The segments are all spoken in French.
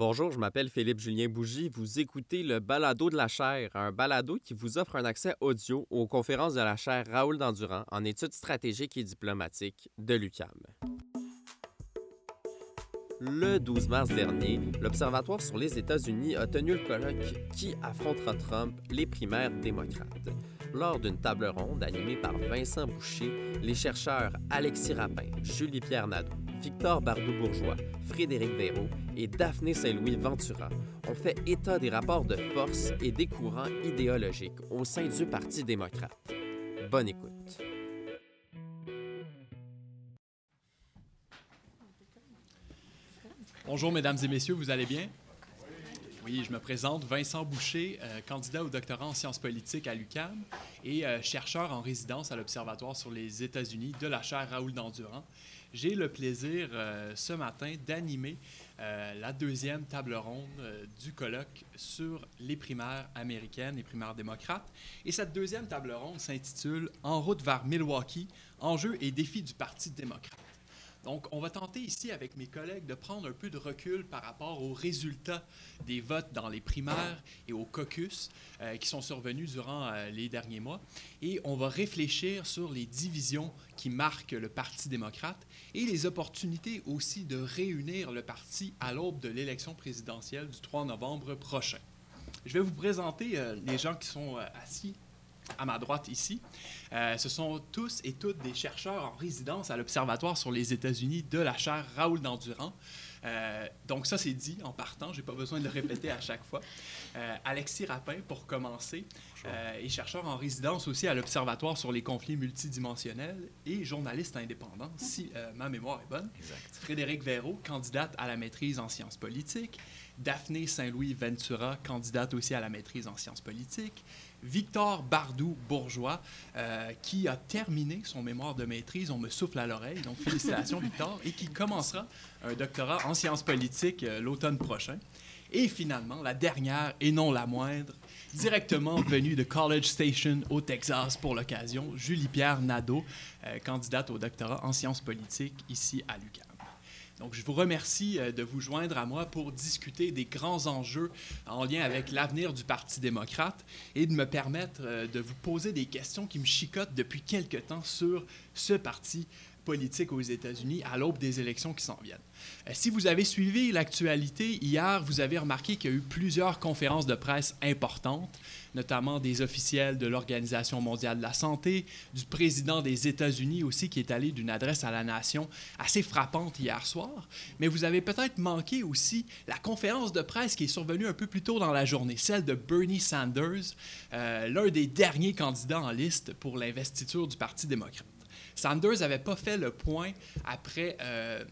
Bonjour, je m'appelle Philippe Julien Bougie. Vous écoutez le Balado de la chaire, un balado qui vous offre un accès audio aux conférences de la chaire Raoul Dandurand en études stratégiques et diplomatiques de l'UCAM. Le 12 mars dernier, l'Observatoire sur les États-Unis a tenu le colloque Qui affrontera Trump les primaires démocrates? Lors d'une table ronde animée par Vincent Boucher, les chercheurs Alexis Rapin, Julie-Pierre Nadeau, Victor Bardou-Bourgeois, Frédéric Véraud et Daphné Saint-Louis Ventura ont fait état des rapports de force et des courants idéologiques au sein du Parti démocrate. Bonne écoute. Bonjour, mesdames et messieurs, vous allez bien? Oui, je me présente, Vincent Boucher, euh, candidat au doctorat en sciences politiques à l'UQAM et euh, chercheur en résidence à l'Observatoire sur les États-Unis de la chaire Raoul Dandurand. J'ai le plaisir euh, ce matin d'animer la deuxième table ronde du colloque sur les primaires américaines, les primaires démocrates. Et cette deuxième table ronde s'intitule En route vers Milwaukee, enjeux et défis du Parti démocrate. Donc, on va tenter ici avec mes collègues de prendre un peu de recul par rapport aux résultats des votes dans les primaires et au caucus euh, qui sont survenus durant euh, les derniers mois. Et on va réfléchir sur les divisions qui marquent le Parti démocrate et les opportunités aussi de réunir le parti à l'aube de l'élection présidentielle du 3 novembre prochain. Je vais vous présenter euh, les gens qui sont assis à ma droite ici. Euh, ce sont tous et toutes des chercheurs en résidence à l'Observatoire sur les États-Unis de la chaire Raoul Dandurand. Euh, donc ça, c'est dit en partant, j'ai pas besoin de le répéter à chaque fois. Euh, Alexis Rapin, pour commencer, est chercheur en résidence aussi à l'Observatoire sur les conflits multidimensionnels et journaliste indépendant, si ma mémoire est bonne. Exact. Frédéric Véraud, candidate à la maîtrise en sciences politiques. Daphné Saint-Louis Ventura, candidate aussi à la maîtrise en sciences politiques. Victor Bardou-Bourgeois, euh, qui a terminé son mémoire de maîtrise. On me souffle à l'oreille, donc félicitations Victor, et qui commencera un doctorat en sciences politiques euh, l'automne prochain. Et finalement, la dernière et non la moindre, directement venue de College Station au Texas pour l'occasion, Julie-Pierre Nadeau, euh, candidate au doctorat en sciences politiques ici à l'UQAM. Donc, je vous remercie euh, de vous joindre à moi pour discuter des grands enjeux en lien avec l'avenir du Parti démocrate et de me permettre euh, de vous poser des questions qui me chicotent depuis quelque temps sur ce parti politique aux États-Unis à l'aube des élections qui s'en viennent. Euh, si vous avez suivi l'actualité hier, vous avez remarqué qu'il y a eu plusieurs conférences de presse importantes, notamment des officiels de l'Organisation mondiale de la santé, du président des États-Unis aussi qui est allé d'une adresse à la nation assez frappante hier soir. Mais vous avez peut-être manqué aussi la conférence de presse qui est survenue un peu plus tôt dans la journée, celle de Bernie Sanders, euh, l'un des derniers candidats en liste pour l'investiture du Parti démocrate. Sanders n'avait pas fait le point après, euh,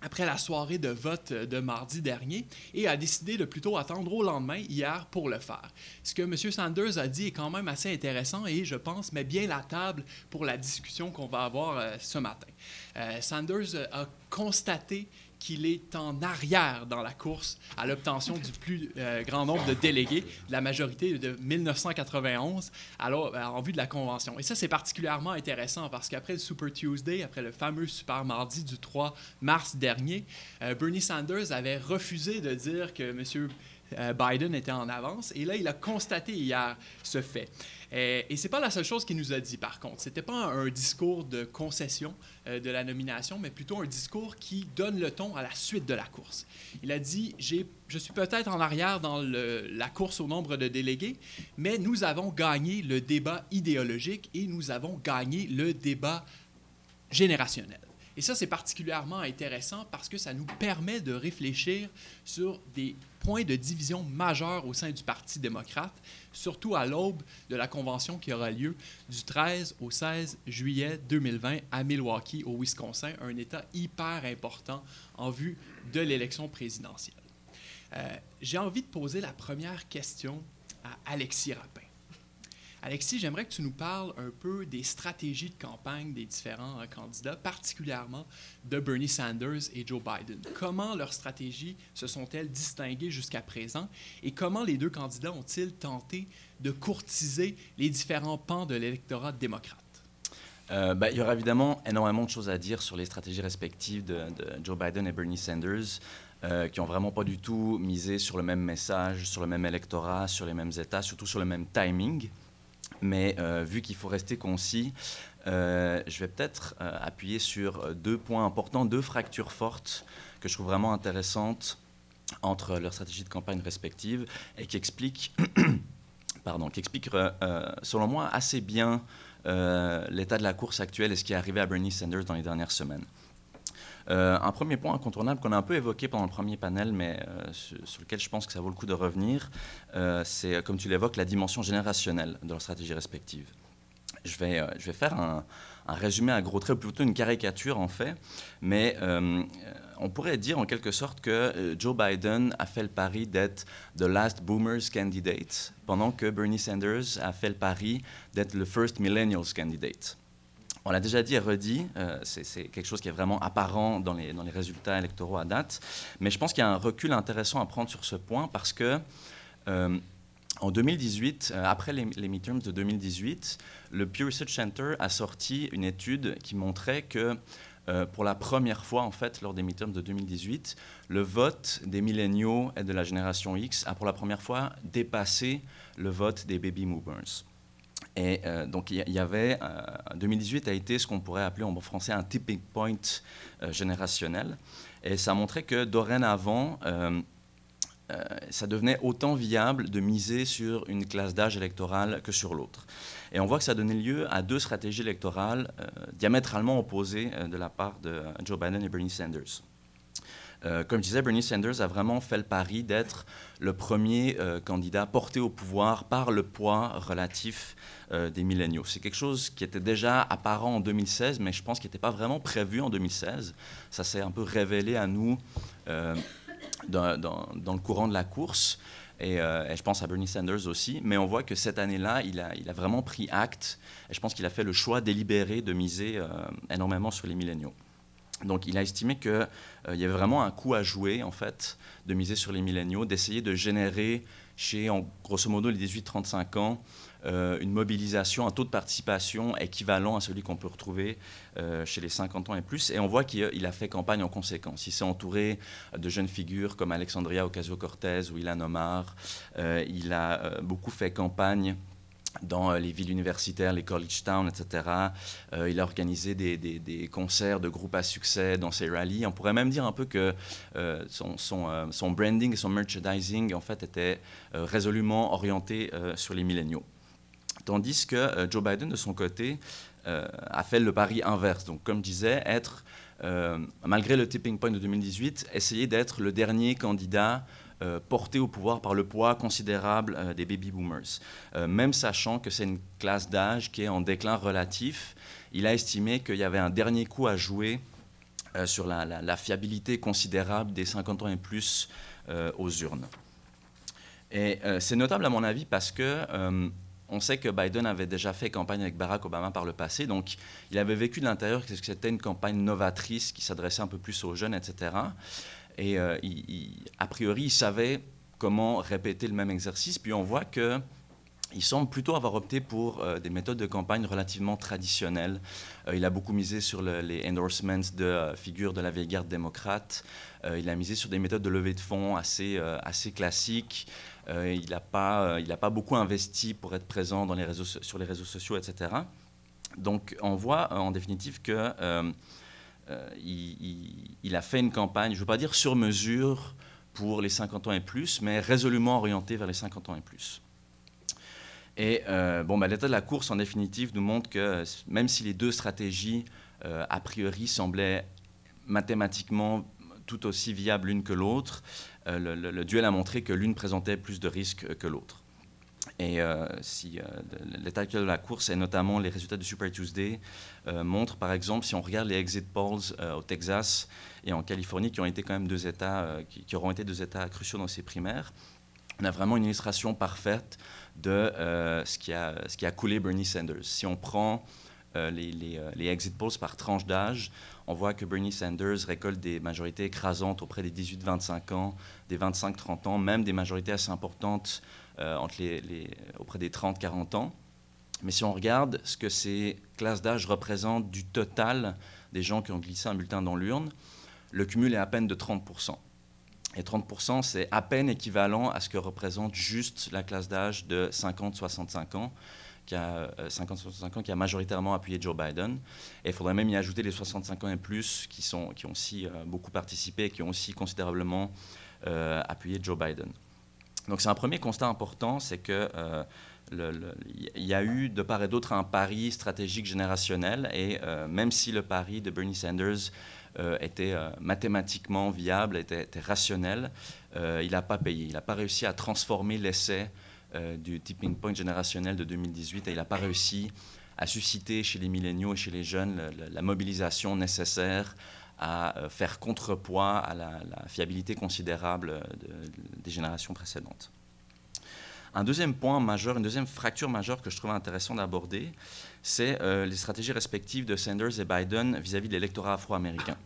après la soirée de vote de mardi dernier et a décidé de plutôt attendre au lendemain, hier, pour le faire. Ce que M. Sanders a dit est quand même assez intéressant et je pense met bien la table pour la discussion qu'on va avoir euh, ce matin. Euh, Sanders a constaté qu'il est en arrière dans la course à l'obtention du plus euh, grand nombre de délégués de la majorité de 1991 alors, euh, en vue de la convention. Et ça, c'est particulièrement intéressant parce qu'après le Super Tuesday, après le fameux Super Mardi du 3 mars dernier, euh, Bernie Sanders avait refusé de dire que M. Biden était en avance. Et là, il a constaté hier ce fait. Et, et c'est pas la seule chose qu'il nous a dit, par contre. C'était pas un, discours de concession euh, de la nomination, mais plutôt un discours qui donne le ton à la suite de la course. Il a dit Je suis peut-être en arrière dans la course au nombre de délégués, mais nous avons gagné le débat idéologique et nous avons gagné le débat générationnel. Et ça, c'est particulièrement intéressant parce que ça nous permet de réfléchir sur des points de division majeurs au sein du Parti démocrate, surtout à l'aube de la convention qui aura lieu du 13 au 16 juillet 2020 à Milwaukee, au Wisconsin, un État hyper important en vue de l'élection présidentielle. Euh, j'ai envie de poser la première question à Alexis Rapin. Alexis, j'aimerais que tu nous parles un peu des stratégies de campagne des différents euh, candidats, particulièrement de Bernie Sanders et Joe Biden. Comment leurs stratégies se sont-elles distinguées jusqu'à présent et comment les deux candidats ont-ils tenté de courtiser les différents pans de l'électorat démocrate? Euh, bah, il y aura évidemment énormément de choses à dire sur les stratégies respectives de, Joe Biden et Bernie Sanders. euh, qui ont vraiment pas du tout misé sur le même message, sur le même électorat, sur les mêmes États, surtout sur le même timing. Mais euh, vu qu'il faut rester concis, euh, je vais peut-être appuyer sur deux points importants, deux fractures fortes que je trouve vraiment intéressantes entre leurs stratégies de campagne respectives et qui expliquent, pardon, qui expliquent selon moi, assez bien l'état de la course actuelle et ce qui est arrivé à Bernie Sanders dans les dernières semaines. Euh, un premier point incontournable qu'on a un peu évoqué pendant le premier panel, mais euh, sur, lequel je pense que ça vaut le coup de revenir, euh, c'est, comme tu l'évoques, la dimension générationnelle de leur stratégie respective. Je vais, je vais faire un, résumé à gros traits, ou plutôt une caricature en fait, mais on pourrait dire en quelque sorte que Joe Biden a fait le pari d'être the last boomers candidate, pendant que Bernie Sanders a fait le pari d'être le first millennials candidate. On l'a déjà dit et redit, euh, c'est quelque chose qui est vraiment apparent dans les, résultats électoraux à date, mais je pense qu'il y a un recul intéressant à prendre sur ce point parce que euh, en 2018, euh, après les, les, midterms de 2018, le Pew Research Center a sorti une étude qui montrait que pour la première fois, en fait, lors des midterms de 2018, le vote des milléniaux et de la génération X a pour la première fois dépassé le vote des baby boomers. Et euh, donc, il y, avait, 2018 euh, a été ce qu'on pourrait appeler en bon français un tipping point euh, générationnel. Et ça montrait que dorénavant, ça devenait autant viable de miser sur une classe d'âge électorale que sur l'autre. Et on voit que ça donné lieu à deux stratégies électorales diamétralement opposées de la part de Joe Biden et Bernie Sanders. Euh, comme je disais, Bernie Sanders a vraiment fait le pari d'être le premier euh, candidat porté au pouvoir par le poids relatif euh, des milléniaux. C'est quelque chose qui était déjà apparent en 2016, mais je pense qu'il n'était pas vraiment prévu en 2016. Ça s'est un peu révélé à nous dans, le courant de la course. Et, je pense à Bernie Sanders aussi. Mais on voit que cette année-là, il a, il a, vraiment pris acte. Et je pense qu'il a fait le choix délibéré de miser énormément sur les milléniaux. Donc il a estimé qu'il euh, y avait vraiment un coup à jouer, en fait, de miser sur les milléniaux, d'essayer de générer chez, en, grosso modo, les 18-35 ans, euh, une mobilisation, un taux de participation équivalent à celui qu'on peut retrouver euh, chez les 50 ans et plus. Et on voit qu'il a fait campagne en conséquence. Il s'est entouré de jeunes figures comme Alexandria Ocasio-Cortez ou Ilan Omar. il a beaucoup fait campagne dans euh, les villes universitaires, les college towns, etc. Euh, il a organisé des, concerts de groupes à succès dans ses rallyes. On pourrait même dire un peu que euh, son, branding et son merchandising, en fait, étaient résolument orientés sur les milléniaux. Tandis que Joe Biden, de son côté, a fait le pari inverse. Donc, comme je disais, être, malgré le tipping point de 2018, essayer d'être le dernier candidat euh, porté au pouvoir par le poids considérable euh, des baby boomers. Euh, même sachant que c'est une classe d'âge qui est en déclin relatif, il a estimé qu'il y avait un dernier coup à jouer sur la, fiabilité considérable des 50 ans et plus aux urnes. Et c'est notable à mon avis parce que on sait que Biden avait déjà fait campagne avec Barack Obama par le passé, donc il avait vécu de l'intérieur que c'était une campagne novatrice qui s'adressait un peu plus aux jeunes, etc. Et euh, a priori, il savait comment répéter le même exercice. Puis on voit que il semble plutôt avoir opté pour euh, des méthodes de campagne relativement traditionnelles. Euh, il a beaucoup misé sur les endorsements de figures de la vieille garde démocrate. il a misé sur des méthodes de levée de fonds assez, classiques. il n'a pas, beaucoup investi pour être présent sur les réseaux sociaux, etc. Donc on voit en définitive que euh, il, a fait une campagne, je ne veux pas dire sur mesure pour les 50 ans et plus, mais résolument orientée vers les 50 ans et plus. Et euh, bon, bah, l'état de la course, en définitive, nous montre que même si les deux stratégies, euh, a priori, semblaient mathématiquement tout aussi viables l'une que l'autre, le, duel a montré que l'une présentait plus de risques que l'autre. Et euh, si euh, l'état actuel de la course et notamment les résultats du Super Tuesday euh, montrent, par exemple, si on regarde les exit polls au Texas et en Californie, qui ont été quand même deux États, qui, auront été deux États cruciaux dans ces primaires, on a vraiment une illustration parfaite de ce, qui a, coulé Bernie Sanders. Si on prend les, exit polls par tranche d'âge, on voit que Bernie Sanders récolte des majorités écrasantes auprès des 18-25 ans, des 25-30 ans, même des majorités assez importantes entre les, auprès des 30-40 ans. Mais si on regarde ce que ces classes d'âge représentent du total des gens qui ont glissé un bulletin dans l'urne, le cumul est à peine de 30% Et 30%, c'est à peine équivalent à ce que représente juste la classe d'âge de 50-65 ans, qui a 50-65 ans, qui a majoritairement appuyé Joe Biden. Et il faudrait même y ajouter les 65 ans et plus qui, sont, qui ont aussi beaucoup participé et qui ont aussi considérablement appuyé Joe Biden. Donc c'est un premier constat important, c'est que il y a eu de part et d'autre un pari stratégique générationnel et euh, même si le pari de Bernie Sanders euh, était euh, mathématiquement viable, était, rationnel, il n'a pas payé. Il n'a pas réussi à transformer l'essai du tipping point générationnel de 2018 et il n'a pas réussi à susciter chez les milléniaux et chez les jeunes la, mobilisation nécessaire à faire contrepoids à la, fiabilité considérable des générations précédentes. Un deuxième point majeur, une deuxième fracture majeure que je trouve intéressant d'aborder, c'est euh, les stratégies respectives de Sanders et Biden vis-à-vis de l'électorat afro-américain.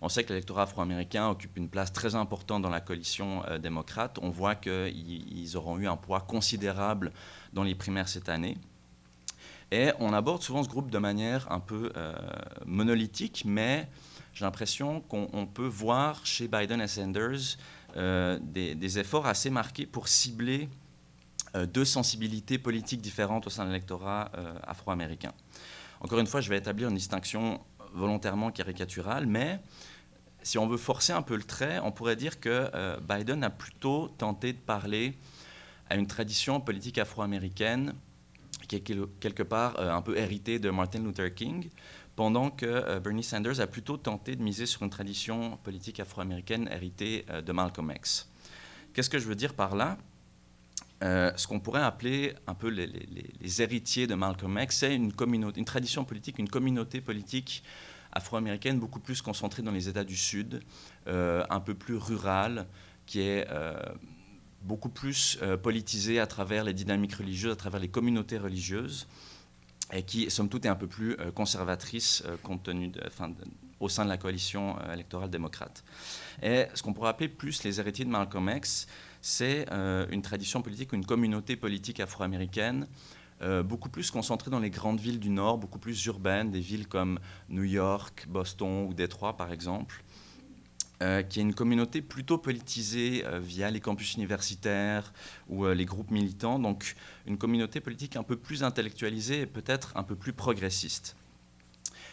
On sait que l'électorat afro-américain occupe une place très importante dans la coalition euh, démocrate. On voit qu'ils auront eu un poids considérable dans les primaires cette année. Et on aborde souvent ce groupe de manière un peu euh, monolithique, mais j'ai l'impression qu'on peut voir chez Biden et Sanders euh, des, efforts assez marqués pour cibler euh, deux sensibilités politiques différentes au sein de l'électorat euh, afro-américain. Encore une fois, je vais établir une distinction volontairement caricaturale, mais si on veut forcer un peu le trait, on pourrait dire que Biden a plutôt tenté de parler à une tradition politique afro-américaine qui est quelque part un peu héritée de Martin Luther King, pendant que euh, Bernie Sanders a plutôt tenté de miser sur une tradition politique afro-américaine héritée euh, de Malcolm X. Qu'est-ce que je veux dire par là? Euh, ce qu'on pourrait appeler un peu les, héritiers de Malcolm X, c'est une, une tradition politique, une communauté politique afro-américaine beaucoup plus concentrée dans les États du Sud, un peu plus rurale, qui est beaucoup plus politisée à travers les dynamiques religieuses, à travers les communautés religieuses et qui, somme toute, est un peu plus euh, conservatrice euh, compte tenu au sein de la coalition euh, électorale démocrate. Et ce qu'on pourrait appeler plus les héritiers de Malcolm X, c'est une tradition politique, une communauté politique afro-américaine beaucoup plus concentrée dans les grandes villes du Nord, beaucoup plus urbaines, des villes comme New York, Boston ou Détroit par exemple, qui est une communauté plutôt politisée via les campus universitaires ou les groupes militants, donc une communauté politique un peu plus intellectualisée et peut-être un peu plus progressiste.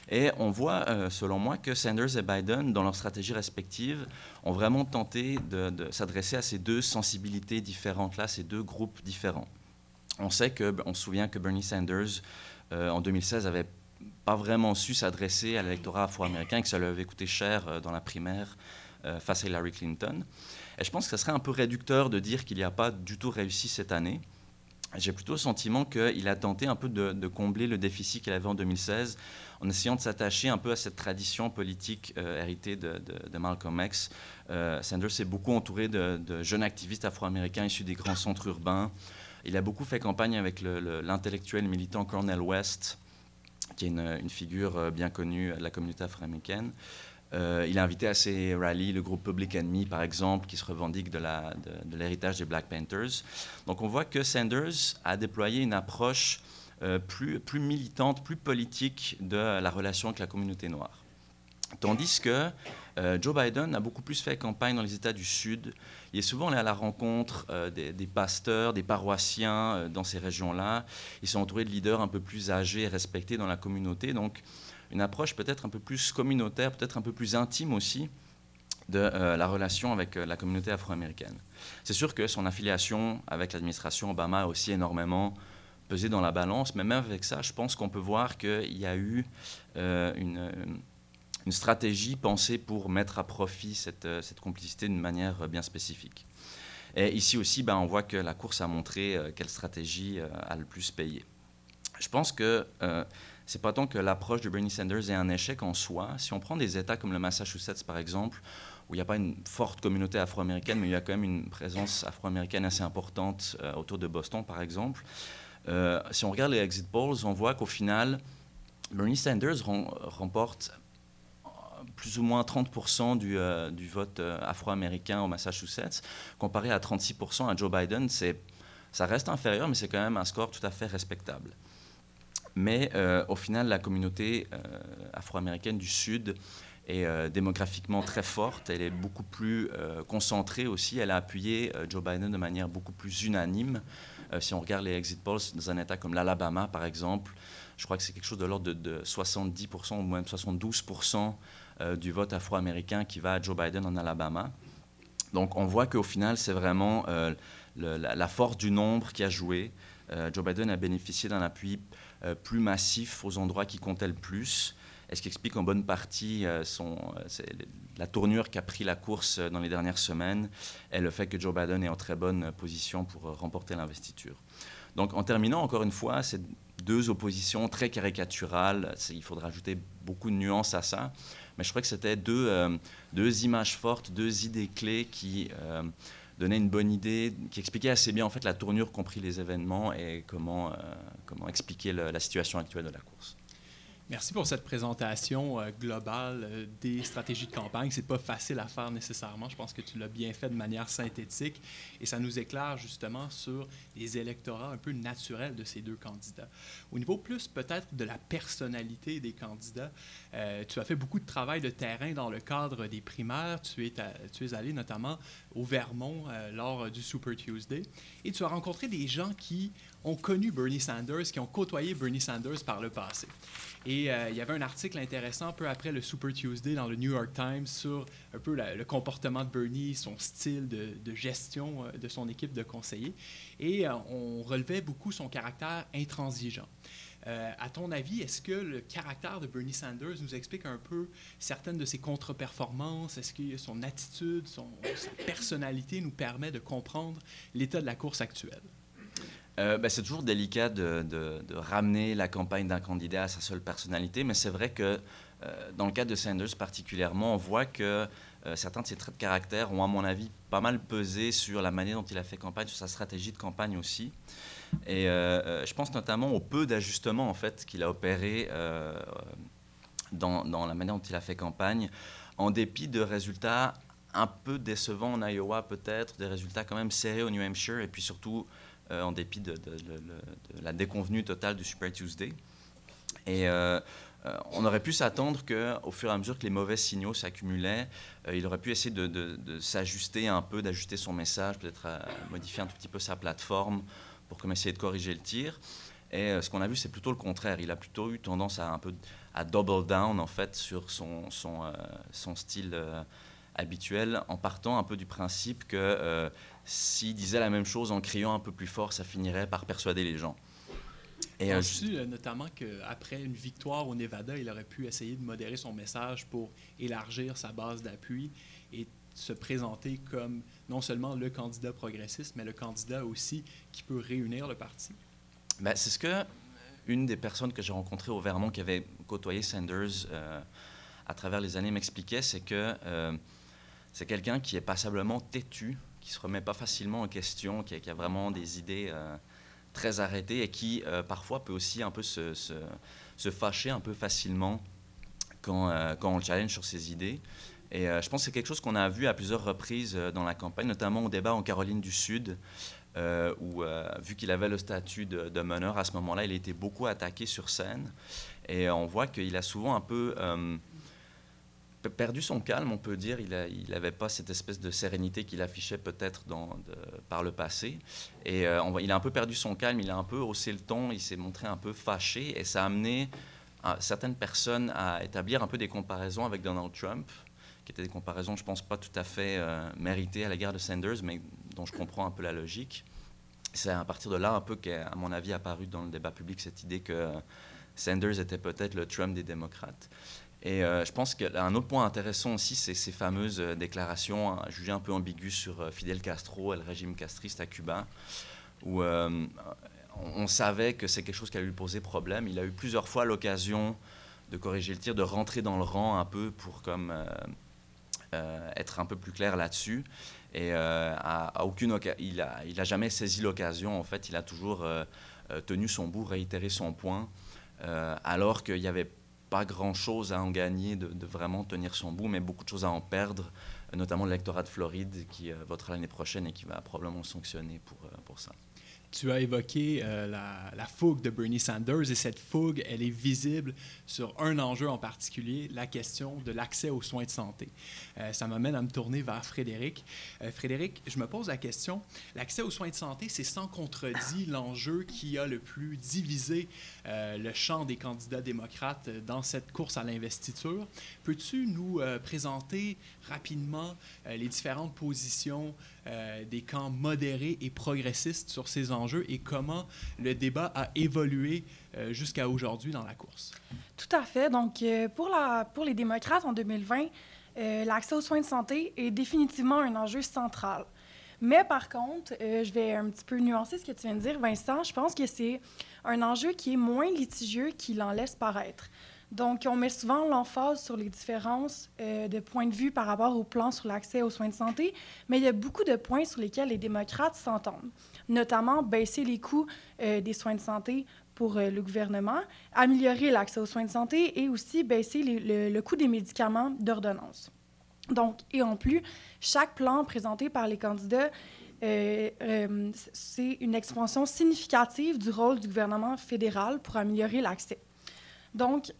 Et on voit, selon moi, que Sanders et Biden, dans leurs stratégies respectives, ont vraiment tenté de, s'adresser à ces deux sensibilités différentes-là, ces deux groupes différents. On sait que, on se souvient que Bernie Sanders, en 2016, avait pas vraiment su s'adresser à l'électorat afro-américain et que ça lui avait coûté cher euh, dans la primaire euh, face à Hillary Clinton. Et je pense que ce serait un peu réducteur de dire qu'il n'y a pas du tout réussi cette année. J'ai plutôt le sentiment qu'il a tenté un peu de, combler le déficit qu'il avait en 2016 en essayant de s'attacher un peu à cette tradition politique euh, héritée de, Malcolm X. Sanders s'est beaucoup entouré de, jeunes activistes afro-américains issus des grands centres urbains. Il a beaucoup fait campagne avec l'intellectuel militant Cornel West, qui est une, figure euh, bien connue de la communauté afro-américaine. Euh, il a invité à ses rallyes le groupe Public Enemy, par exemple, qui se revendique de l'héritage des Black Panthers. Donc on voit que Sanders a déployé une approche euh, plus, plus militante, plus politique de la relation avec la communauté noire. Tandis que euh, Joe Biden a beaucoup plus fait campagne dans les États du Sud. Il est souvent allé à la rencontre euh, des, pasteurs, des paroissiens euh, dans ces régions-là. Ils sont entourés de leaders un peu plus âgés et respectés dans la communauté. Donc, une approche peut-être un peu plus communautaire, peut-être un peu plus intime aussi de la relation avec la communauté afro-américaine. C'est sûr que son affiliation avec l'administration Obama a aussi énormément pesé dans la balance, mais même avec ça, je pense qu'on peut voir qu'il y a eu une une stratégie pensée pour mettre à profit cette, euh, complicité d'une manière euh, bien spécifique. Et ici aussi, ben, on voit que la course a montré euh, quelle stratégie a le plus payé. Je pense que euh, c'est pas tant que l'approche de Bernie Sanders est un échec en soi. Si on prend des États comme le Massachusetts, par exemple, où il n'y a pas une forte communauté afro-américaine, mais il y a quand même une présence afro-américaine assez importante autour de Boston, par exemple, si on regarde les exit polls, on voit qu'au final, Bernie Sanders remporte plus ou moins 30% du, euh, du, vote euh, afro-américain au Massachusetts, comparé à 36% à Joe Biden. Ça reste inférieur, mais c'est quand même un score tout à fait respectable. Mais euh, au final, la communauté afro-américaine du Sud est démographiquement très forte, elle est beaucoup plus concentrée aussi, elle a appuyé Joe Biden de manière beaucoup plus unanime. si on regarde les exit polls dans un État comme l'Alabama, par exemple, je crois que c'est quelque chose de l'ordre de, 70% ou même 72% du vote afro-américain qui va à Joe Biden en Alabama. Donc on voit qu'au final, c'est vraiment la, force du nombre qui a joué. Euh, Joe Biden a bénéficié d'un appui euh, plus massif aux endroits qui comptaient le plus. est ce qui explique en bonne partie euh, la tournure qu'a pris la course dans les dernières semaines et le fait que Joe Biden est en très bonne position pour remporter l'investiture. Donc en terminant, encore une fois, c'est deux oppositions très caricaturales. Il faudra ajouter beaucoup de nuances à ça. Mais je crois que c'était deux, deux images fortes, deux idées clés qui donnait une bonne idée, qui expliquait assez bien en fait la tournure compris les événements et comment, euh, comment expliquer la situation actuelle de la course. Merci pour cette présentation euh, globale euh, des stratégies de campagne. C'est pas facile à faire nécessairement. Je pense que tu l'as bien fait de manière synthétique et ça nous éclaire justement sur les électorats un peu naturels de ces deux candidats. Au niveau plus peut-être de la personnalité des candidats, euh, tu as fait beaucoup de travail de terrain dans le cadre des primaires. Tu es, tu es allé notamment au Vermont lors du Super Tuesday et tu as rencontré des gens qui ont connu Bernie Sanders, qui ont côtoyé Bernie Sanders par le passé. Et euh, il y avait un article intéressant peu après le Super Tuesday dans le New York Times sur un peu le comportement de Bernie, son style de, gestion euh, de son équipe de conseillers. Et euh, on relevait beaucoup son caractère intransigeant. à ton avis, est-ce que le caractère de Bernie Sanders nous explique un peu certaines de ses contre-performances? Est-ce que son attitude, sa personnalité nous permet de comprendre l'état de la course actuelle? Euh, ben, c'est toujours délicat de, ramener la campagne d'un candidat à sa seule personnalité, mais c'est vrai que euh, dans le cas de Sanders particulièrement, on voit que euh, certains de ses traits de caractère ont, à mon avis, pas mal pesé sur la manière dont il a fait campagne, sur sa stratégie de campagne aussi. Et je pense notamment au peu d'ajustements en fait qu'il a opéré dans, la manière dont il a fait campagne, en dépit de résultats un peu décevants en Iowa peut-être, des résultats quand même serrés au New Hampshire, et puis surtout en dépit de, la déconvenue totale du Super Tuesday. Et euh, euh, on aurait pu s'attendre qu'au fur et à mesure que les mauvais signaux s'accumulaient, il aurait pu essayer de, s'ajuster un peu, d'ajuster son message, peut-être modifier un tout petit peu sa plateforme pour comme essayer de corriger le tir. Et ce qu'on a vu, c'est plutôt le contraire. Il a plutôt eu tendance à un peu à double down en fait sur son style habituel, en partant un peu du principe que s'il disait la même chose en criant un peu plus fort, ça finirait par persuader les gens. Et euh, tu euh, notamment qu'après une victoire au Nevada, il aurait pu essayer de modérer son message pour élargir sa base d'appui et se présenter comme non seulement le candidat progressiste, mais le candidat aussi qui peut réunir le parti? Ben, c'est ce que une des personnes que j'ai rencontrées au Vermont qui avait côtoyé Sanders euh, à travers les années m'expliquait, c'est que c'est quelqu'un qui est passablement têtu qui se remet pas facilement en question, qui a, vraiment des idées euh, très arrêtées et qui euh, parfois peut aussi un peu se, fâcher un peu facilement quand, euh, quand, on le challenge sur ses idées. Et je pense que c'est quelque chose qu'on a vu à plusieurs reprises dans la campagne, notamment au débat en Caroline du Sud, où, vu qu'il avait le statut de, meneur, à ce moment-là, il été beaucoup attaqué sur scène. Et on voit qu'il a souvent un peu perdu son calme, on peut dire. Il n'avait pas cette espèce de sérénité qu'il affichait peut-être par le passé. Et euh, il a un peu perdu son calme, il a un peu haussé le ton, il s'est montré un peu fâché et ça a amené certaines personnes à établir un peu des comparaisons avec Donald Trump, qui étaient des comparaisons, je pense, pas tout à fait euh, méritées à l'égard de Sanders, mais dont je comprends un peu la logique. C'est à partir de là un peu qu'à mon avis, apparu dans le débat public cette idée que Sanders était peut-être le Trump des démocrates. Et euh, je pense qu'un autre point intéressant aussi, c'est ces fameuses euh, déclarations hein, jugées un peu ambiguës sur euh, Fidel Castro et le régime castriste à Cuba, où on savait que c'est quelque chose qui allait lui poser problème. Il a eu plusieurs fois l'occasion de corriger le tir, de rentrer dans le rang un peu pour comme être un peu plus clair là-dessus. Et à, aucune il a, il a jamais saisi l'occasion. En fait, il a toujours tenu son bout, réitéré son point, alors qu'il y avait pas grand-chose à en gagner de, vraiment tenir son bout, mais beaucoup de choses à en perdre notamment l'électorat de Floride qui votera l'année prochaine et qui va probablement sanctionner pour, pour ça tu as évoqué euh, la, fougue de Bernie Sanders et cette fougue, elle est visible sur un enjeu en particulier, la question de l'accès aux soins de santé. Euh, ça m'amène à me tourner vers Frédéric. Euh, Frédéric, je me pose la question, l'accès aux soins de santé, c'est sans contredit l'enjeu qui a le plus divisé le champ des candidats démocrates dans cette course à l'investiture. Peux-tu nous présenter rapidement les différentes positions des camps modérés et progressistes sur ces enjeux? Et comment le débat a évolué euh, jusqu'à aujourd'hui dans la course. Tout à fait. Donc, euh, pour, la, pour les démocrates en 2020, euh, l'accès aux soins de santé est définitivement un enjeu central. Mais par contre, je vais un petit peu nuancer ce que tu viens de dire, Vincent. Je pense que c'est un enjeu qui est moins litigieux qu'il en laisse paraître. Donc, on met souvent l'emphase sur les différences euh, de points de vue par rapport au plan sur l'accès aux soins de santé, mais il y a beaucoup de points sur lesquels les démocrates s'entendent, notamment baisser les coûts euh, des soins de santé pour euh, le gouvernement, améliorer l'accès aux soins de santé et aussi baisser le, le, coût des médicaments d'ordonnance. Donc, et en plus, chaque plan présenté par les candidats c'est une expansion significative du rôle du gouvernement fédéral pour améliorer l'accès. Donc,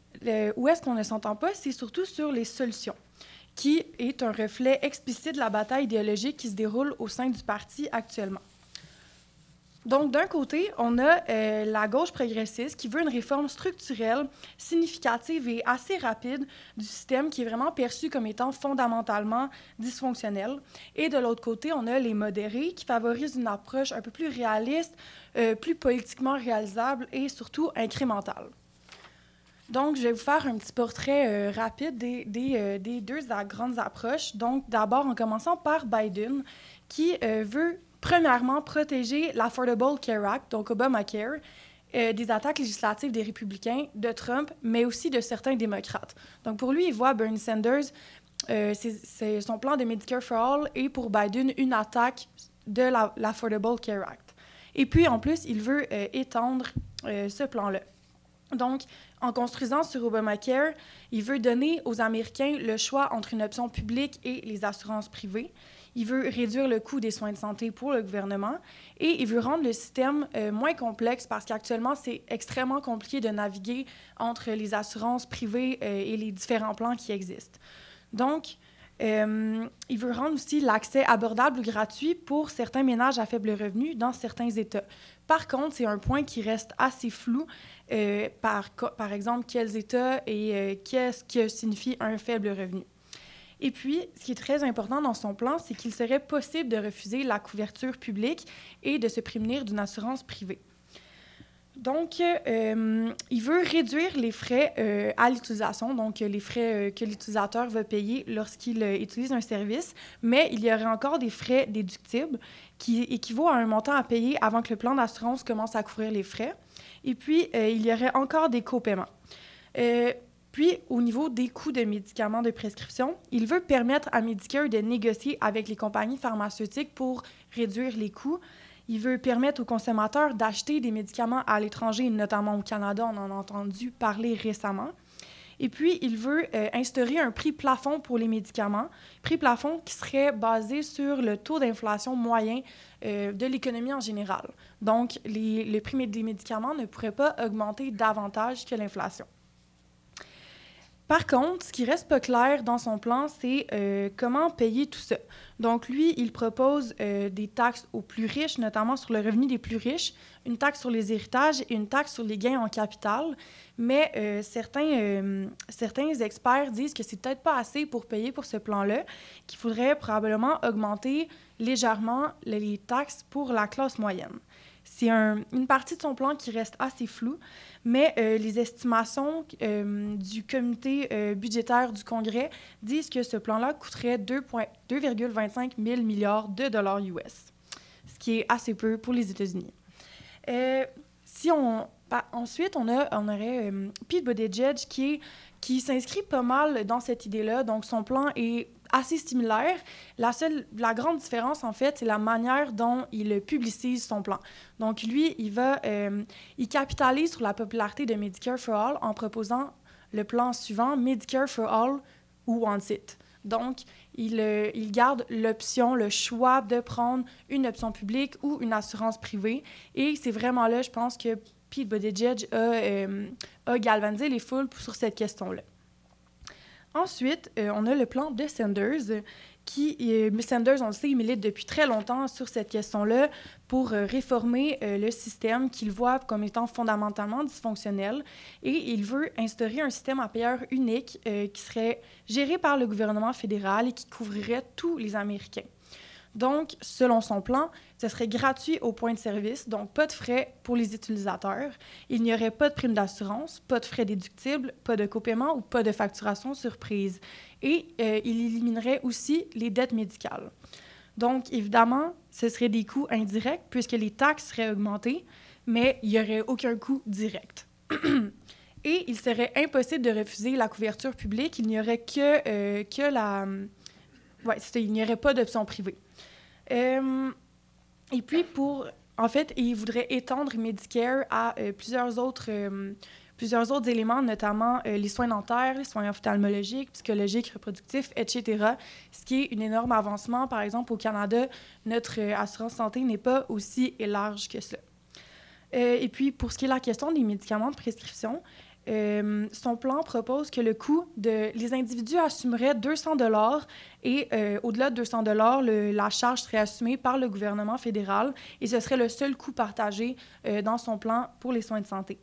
où est-ce qu'on ne s'entend pas, c'est surtout sur les solutions, qui est un reflet explicite de la bataille idéologique qui se déroule au sein du parti actuellement. Donc, d'un côté, on a euh, la gauche progressiste qui veut une réforme structurelle, significative et assez rapide du système qui est vraiment perçu comme étant fondamentalement dysfonctionnel. Et de l'autre côté, on a les modérés qui favorisent une approche un peu plus réaliste, euh, plus politiquement réalisable et surtout incrémentale. Donc, je vais vous faire un petit portrait euh, rapide des, euh, deux grandes approches. Donc, d'abord, en commençant par Biden, qui euh, veut, premièrement, protéger l'Affordable Care Act, donc Obamacare, des attaques législatives des républicains, de Trump, mais aussi de certains démocrates. Donc, pour lui, il voit Bernie Sanders, c'est son plan de Medicare for All, et pour Biden, une attaque de l'Affordable Care Act. Et puis, en plus, il veut étendre ce plan-là. Donc, en construisant sur Obamacare, il veut donner aux Américains le choix entre une option publique et les assurances privées. Il veut réduire le coût des soins de santé pour le gouvernement et il veut rendre le système euh, moins complexe parce qu'actuellement, c'est extrêmement compliqué de naviguer entre les assurances privées euh, et les différents plans qui existent. Donc, euh, il veut rendre aussi l'accès abordable ou gratuit pour certains ménages à faible revenu dans certains États. Par contre, c'est un point qui reste assez flou. Euh, par, exemple, quels États et euh, qu'est-ce que signifie un faible revenu. Et puis, ce qui est très important dans son plan, c'est qu'il serait possible de refuser la couverture publique et de se prémunir d'une assurance privée. Donc, euh, il veut réduire les frais euh, à l'utilisation, donc les frais euh, que l'utilisateur va payer lorsqu'il utilise un service, mais il y aurait encore des frais déductibles qui équivaut à un montant à payer avant que le plan d'assurance commence à couvrir les frais. Et puis, il y aurait encore des copaiements. puis, au niveau des coûts de médicaments de prescription, il veut permettre à Medicare de négocier avec les compagnies pharmaceutiques pour réduire les coûts. Il veut permettre aux consommateurs d'acheter des médicaments à l'étranger, notamment au Canada, on en a entendu parler récemment. Et puis, il veut euh, instaurer un prix plafond pour les médicaments, prix plafond qui serait basé sur le taux d'inflation moyen euh, de l'économie en général. Donc, les, le prix des médicaments ne pourrait pas augmenter davantage que l'inflation. Par contre, ce qui reste pas clair dans son plan, c'est euh, comment payer tout ça. Donc, lui, il propose euh, des taxes aux plus riches, notamment sur le revenu des plus riches, une taxe sur les héritages et une taxe sur les gains en capital. Mais euh, certains, certains experts disent que c'est peut-être pas assez pour payer pour ce plan-là, qu'il faudrait probablement augmenter légèrement les taxes pour la classe moyenne. C'est une partie de son plan qui reste assez floue, mais euh, les estimations euh, du comité euh, budgétaire du Congrès disent que ce plan-là coûterait 2,25 000 milliards de dollars US, ce qui est assez peu pour les États-Unis. si on, ensuite, on, a, on aurait Pete Buttigieg qui, qui s'inscrit pas mal dans cette idée-là. Donc, son plan est assez similaire. La seule, la grande différence, en fait, c'est la manière dont il publicise son plan. Donc, lui, il va, euh, il capitalise sur la popularité de Medicare for All en proposant le plan suivant, Medicare for All ou Wants It. Donc, il, euh, il garde l'option, le choix de prendre une option publique ou une assurance privée. Et c'est vraiment là, je pense, que Pete Buttigieg a, euh, a galvanisé les foules sur cette question-là. Ensuite, euh, on a le plan de Sanders, qui, euh, Sanders, on le sait, il milite depuis très longtemps sur cette question-là pour euh, réformer euh, le système qu'il voit comme étant fondamentalement dysfonctionnel. Et il veut instaurer un système à payeur unique qui serait géré par le gouvernement fédéral et qui couvrirait tous les Américains. Donc, selon son plan, ce serait gratuit au point de service, donc pas de frais pour les utilisateurs. Il n'y aurait pas de prime d'assurance, pas de frais déductibles, pas de copaiement ou pas de facturation surprise. Et euh, il éliminerait aussi les dettes médicales. Donc, évidemment, ce serait des coûts indirects puisque les taxes seraient augmentées, mais il n'y aurait aucun coût direct. Et il serait impossible de refuser la couverture publique. Il n'y aurait que, euh, que la... Ouais, il n'y aurait pas d'option privée. Euh, et puis, pour. En fait, il voudrait étendre Medicare à euh, plusieurs, autres, euh, plusieurs autres éléments, notamment les soins dentaires, les soins ophtalmologiques, psychologiques, reproductifs, etc. Ce qui est une énorme avancement. Par exemple, au Canada, notre assurance santé n'est pas aussi large que. Euh, et puis, pour ce qui est de la question des médicaments de prescription, euh, son plan propose que les individus assumeraient 200 dollars et euh, au-delà de 200 dollars, la charge serait assumée par le gouvernement fédéral et ce serait le seul coût partagé euh, dans son plan pour les soins de santé.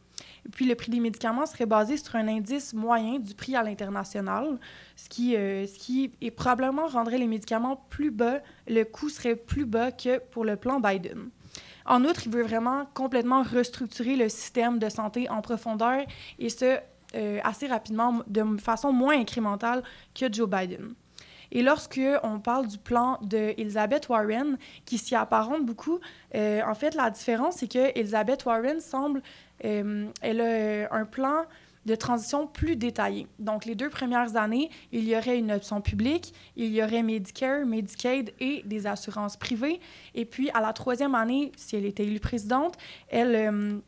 Puis le prix des médicaments serait basé sur un indice moyen du prix à l'international, ce qui, ce qui probablement rendrait les médicaments plus bas, le coût serait plus bas que pour le plan Biden. En outre, il veut vraiment complètement restructurer le système de santé en profondeur et ce, euh, assez rapidement, de façon moins incrémentale que Joe Biden. Et lorsque on parle du plan d'Elizabeth Warren, qui s'y apparente beaucoup, euh, en fait, la différence, c'est que Elizabeth Warren semble, euh, elle a un plan de transition plus détaillé. Donc, les deux premières années, il y aurait une option publique, il y aurait Medicare, Medicaid et des assurances privées. Et puis, à la troisième année, si elle était élue présidente, elle, euh,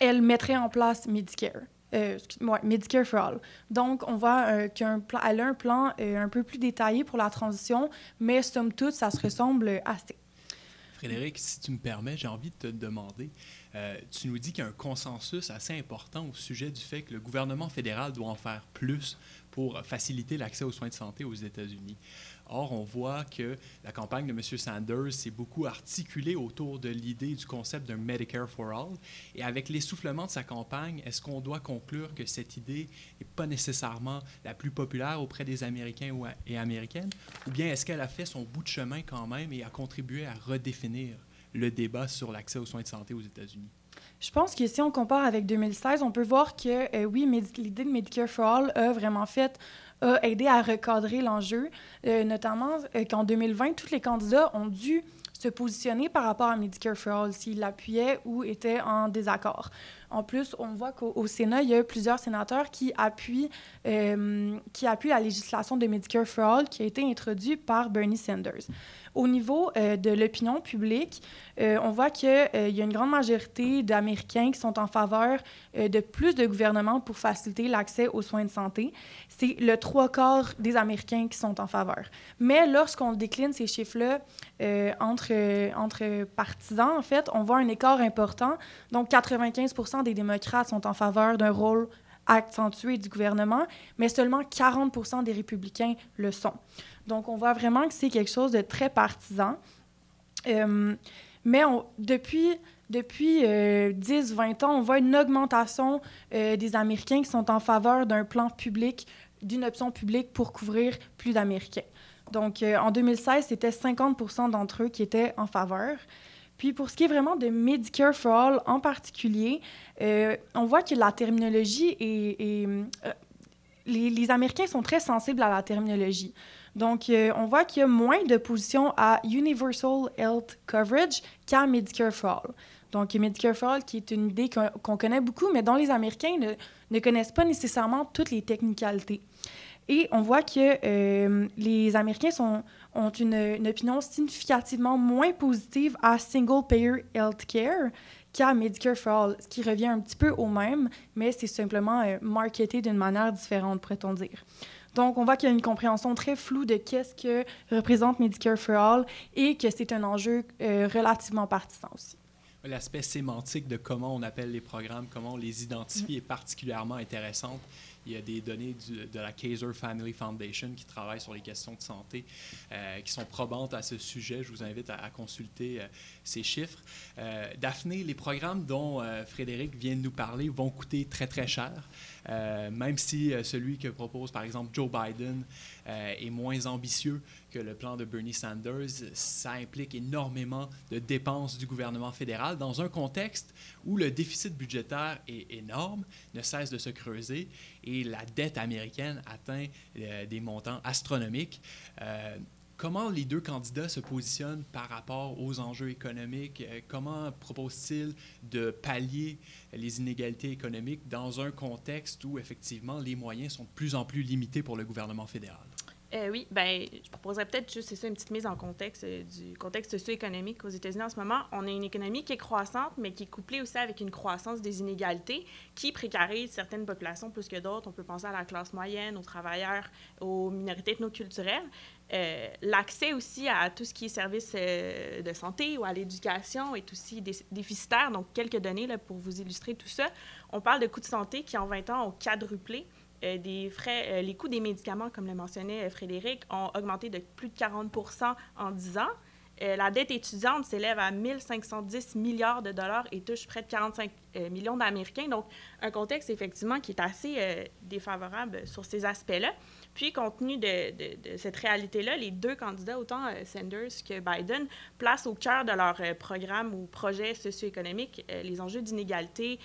elle mettrait en place Medicare. Euh, Medicare for All. Donc, on voit euh, qu'elle a un plan un peu plus détaillé pour la transition, mais somme toute, ça se ressemble assez. Frédéric, si tu me permets, j'ai envie de te demander, euh, tu nous dis qu'il y a un consensus assez important au sujet du fait que le gouvernement fédéral doit en faire plus pour faciliter l'accès aux soins de santé aux États-Unis. Or, on voit que la campagne de M. Sanders s'est beaucoup articulée autour de l'idée du concept d'un Medicare for All. Et avec l'essoufflement de sa campagne, est-ce qu'on doit conclure que cette idée n'est pas nécessairement la plus populaire auprès des Américains et Américaines? Ou bien est-ce qu'elle a fait son bout de chemin quand même et a contribué à redéfinir le débat sur l'accès aux soins de santé aux États-Unis? Je pense que si on compare avec 2016, on peut voir que, euh, oui, l'idée de Medicare for All a vraiment aidé à recadrer l'enjeu, euh, notamment euh, qu'en 2020, tous les candidats ont dû se positionner par rapport à Medicare for All, s'ils l'appuyaient ou étaient en désaccord. En plus, on voit qu'au Sénat, il y a plusieurs sénateurs qui appuient la législation de Medicare for All qui a été introduite par Bernie Sanders. Au niveau euh, de l'opinion publique, euh, on voit qu'il euh, y a une grande majorité d'Américains qui sont en faveur de plus de gouvernements pour faciliter l'accès aux soins de santé. C'est le trois quarts des Américains qui sont en faveur. Mais lorsqu'on décline ces chiffres-là entre, entre partisans, en fait, on voit un écart important. Donc, 95 des démocrates sont en faveur d'un rôle accentué du gouvernement, mais seulement 40 des républicains le sont. Donc, on voit vraiment que c'est quelque chose de très partisan. Euh, mais depuis, depuis euh, 10-20 ans, on voit une augmentation euh, des Américains qui sont en faveur d'un plan public, d'une option publique pour couvrir plus d'Américains. Donc, euh, en 2016, c'était 50 d'entre eux qui étaient en faveur. Puis, pour ce qui est vraiment de Medicare for All en particulier, euh, on voit que la terminologie est... euh, les, Américains sont très sensibles à la terminologie. Donc, euh, on voit qu'il y a moins d'opposition à Universal Health Coverage qu'à Medicare for All. Donc, Medicare for All, qui est une idée qu'on connaît beaucoup, mais dont les Américains ne connaissent pas nécessairement toutes les technicalités. Et on voit que euh, les Américains ont une, opinion significativement moins positive à Single Payer Healthcare qu'à Medicare for All, ce qui revient un petit peu au même, mais c'est simplement euh, marketé d'une manière différente, pourrait-on dire. Donc, on voit qu'il y a une compréhension très floue de qu'est-ce que représente Medicare for All et que c'est un enjeu euh, relativement partisan aussi. L'aspect sémantique de comment on appelle les programmes, comment on les identifie est particulièrement intéressante. Il y a des données de la Kaiser Family Foundation qui travaillent sur les questions de santé, euh, qui sont probantes à ce sujet. Je vous invite à, consulter euh, ces chiffres. Euh, Daphné, les programmes dont Frédéric vient de nous parler vont coûter très, très cher. même si celui que propose, par exemple, Joe Biden est moins ambitieux que le plan de Bernie Sanders, ça implique énormément de dépenses du gouvernement fédéral dans un contexte où le déficit budgétaire est énorme, ne cesse de se creuser et la dette américaine atteint euh, des montants astronomiques. Euh, comment les deux candidats se positionnent par rapport aux enjeux économiques? Euh, comment proposent-ils de pallier les inégalités économiques dans un contexte où effectivement les moyens sont de plus en plus limités pour le gouvernement fédéral? Euh, oui, ben, je proposerais peut-être juste c'est ça, une petite mise en contexte euh, du contexte socio-économique aux États-Unis en ce moment. On a une économie qui est croissante, mais qui est couplée aussi avec une croissance des inégalités qui précarise certaines populations plus que d'autres. On peut penser à la classe moyenne, aux travailleurs, aux minorités ethnoculturelles. Euh, l'accès aussi à tout ce qui est services de santé ou à l'éducation est aussi déficitaire. Donc, quelques données là, pour vous illustrer tout ça. On parle de coûts de santé qui, en 20 ans, ont quadruplé. Euh, euh, les coûts des médicaments, comme le mentionnait euh, Frédéric, ont augmenté de plus de 40 en 10 ans. la dette étudiante s'élève à 1510 milliards de dollars et touche près de 45 millions d'Américains. Donc, un contexte effectivement qui est assez défavorable sur ces aspects-là. Puis, compte tenu de, cette réalité-là, les deux candidats, autant Sanders que Biden, placent au cœur de leur programme ou projet socio-économique les enjeux d'inégalité,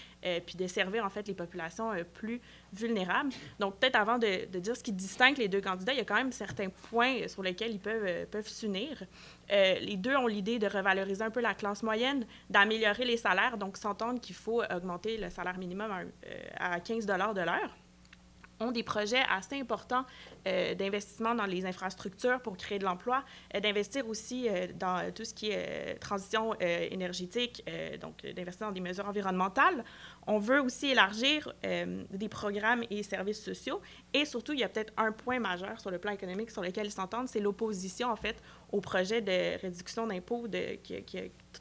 puis de servir en fait les populations plus vulnérables. Donc, peut-être avant de, dire ce qui distingue les deux candidats, il y a quand même certains points sur lesquels ils peuvent, peuvent s'unir. les deux ont l'idée de revaloriser un peu la classe moyenne, d'améliorer les salaires, donc s'entendre qu'il faut augmenter le salaire minimum à 15 de l'heure ont des projets assez importants euh, d'investissement dans les infrastructures pour créer de l'emploi, euh, d'investir aussi euh, dans tout ce qui est transition énergétique, donc d'investir dans des mesures environnementales. On veut aussi élargir des programmes et services sociaux. Et surtout, il y a peut-être un point majeur sur le plan économique sur lequel ils s'entendent, c'est l'opposition, en fait, au projet de réduction d'impôts qui,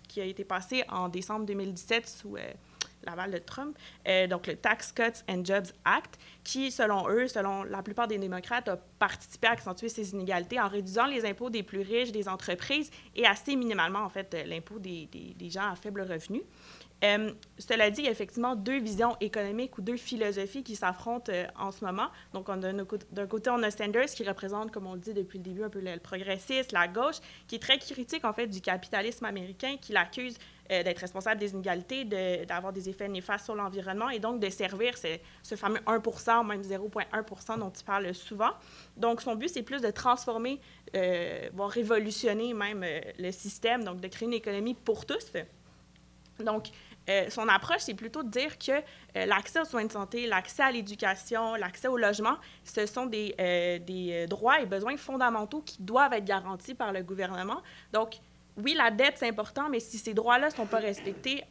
qui, a été passé en décembre 2017 sous Laval de Trump, euh, donc le Tax Cuts and Jobs Act, qui, selon eux, selon la plupart des démocrates, a participé à accentuer ces inégalités en réduisant les impôts des plus riches des entreprises et assez minimalement, en fait, l'impôt des, des, gens à faible revenu. Euh, cela dit, il y a effectivement deux visions économiques ou deux philosophies qui s'affrontent euh, en ce moment. Donc, d'un côté, on a Sanders qui représente, comme on le dit depuis le début, un peu le, progressiste, la gauche, qui est très critique en fait du capitalisme américain, qui l'accuse euh, d'être responsable des inégalités, d'avoir des effets néfastes sur l'environnement et donc de servir ce, fameux 1 même 0,1 dont il parle souvent. Donc, son but, c'est plus de transformer, voire révolutionner même le système, donc de créer une économie pour tous. Donc, euh, son approche, c'est plutôt de dire que euh, l'accès aux soins de santé, l'accès à l'éducation, l'accès au logement, ce sont des, euh, des, droits et besoins fondamentaux qui doivent être garantis par le gouvernement. Donc, oui, la dette, c'est important, mais si ces droits-là ne sont pas respectés,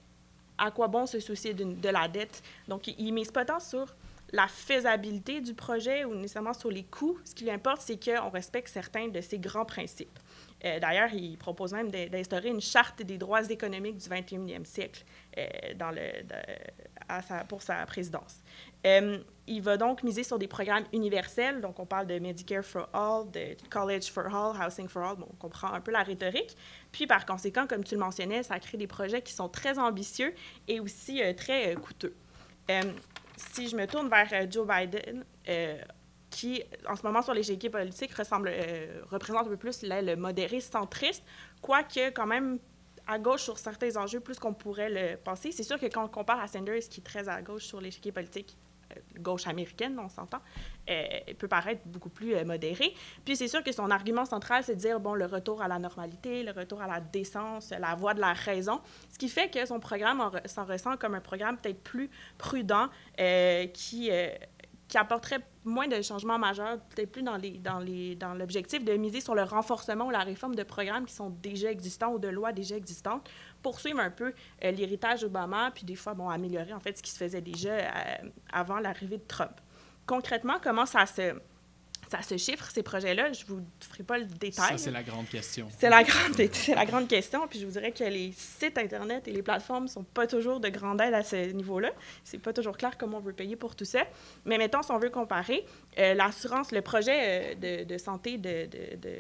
à quoi bon se soucier de la dette? Donc, il ne mise pas tant sur la faisabilité du projet ou nécessairement sur les coûts. Ce qui importe, c'est qu'on respecte certains de ces grands principes. Euh, d'ailleurs, il propose même d'instaurer une charte des droits économiques du 21e siècle euh, pour sa présidence. Euh, il va donc miser sur des programmes universels. Donc, on parle de Medicare for All, de College for All, Housing for All. Bon, on comprend un peu la rhétorique. Puis, par conséquent, comme tu le mentionnais, ça crée des projets qui sont très ambitieux et aussi très coûteux. si je me tourne vers Joe Biden, qui, en ce moment, sur l'échiquier politique, ressemble, euh, représente un peu plus le modéré centriste, quoique quand même à gauche sur certains enjeux plus qu'on pourrait le penser. C'est sûr que quand on compare à Sanders, qui est très à gauche sur l'échiquier politique, euh, gauche américaine, on s'entend, euh, peut paraître beaucoup plus modéré. Puis c'est sûr que son argument central, c'est de dire, bon, le retour à la normalité, le retour à la décence, la voie de la raison, ce qui fait que son programme s'en ressent comme un programme peut-être plus prudent, qui qui apporterait moins de changements majeurs, peut-être plus dans, l'objectif de miser sur le renforcement ou la réforme de programmes qui sont déjà existants ou de lois déjà existantes, poursuivre un peu euh, l'héritage Obama, puis des fois, bon, améliorer en fait ce qui se faisait déjà euh, avant l'arrivée de Trump. Concrètement, comment ça se, ça se chiffre, ces projets-là. Je vous ferai pas le détail. Ça, c'est la grande question. C'est la grande, c'est la grande question. Puis je vous dirais que les sites Internet et les plateformes sont pas toujours de grande aide à ce niveau-là. C'est pas toujours clair comment on veut payer pour tout ça. Mais mettons, si on veut comparer, euh, l'assurance, le projet euh, de, de, santé de, de, de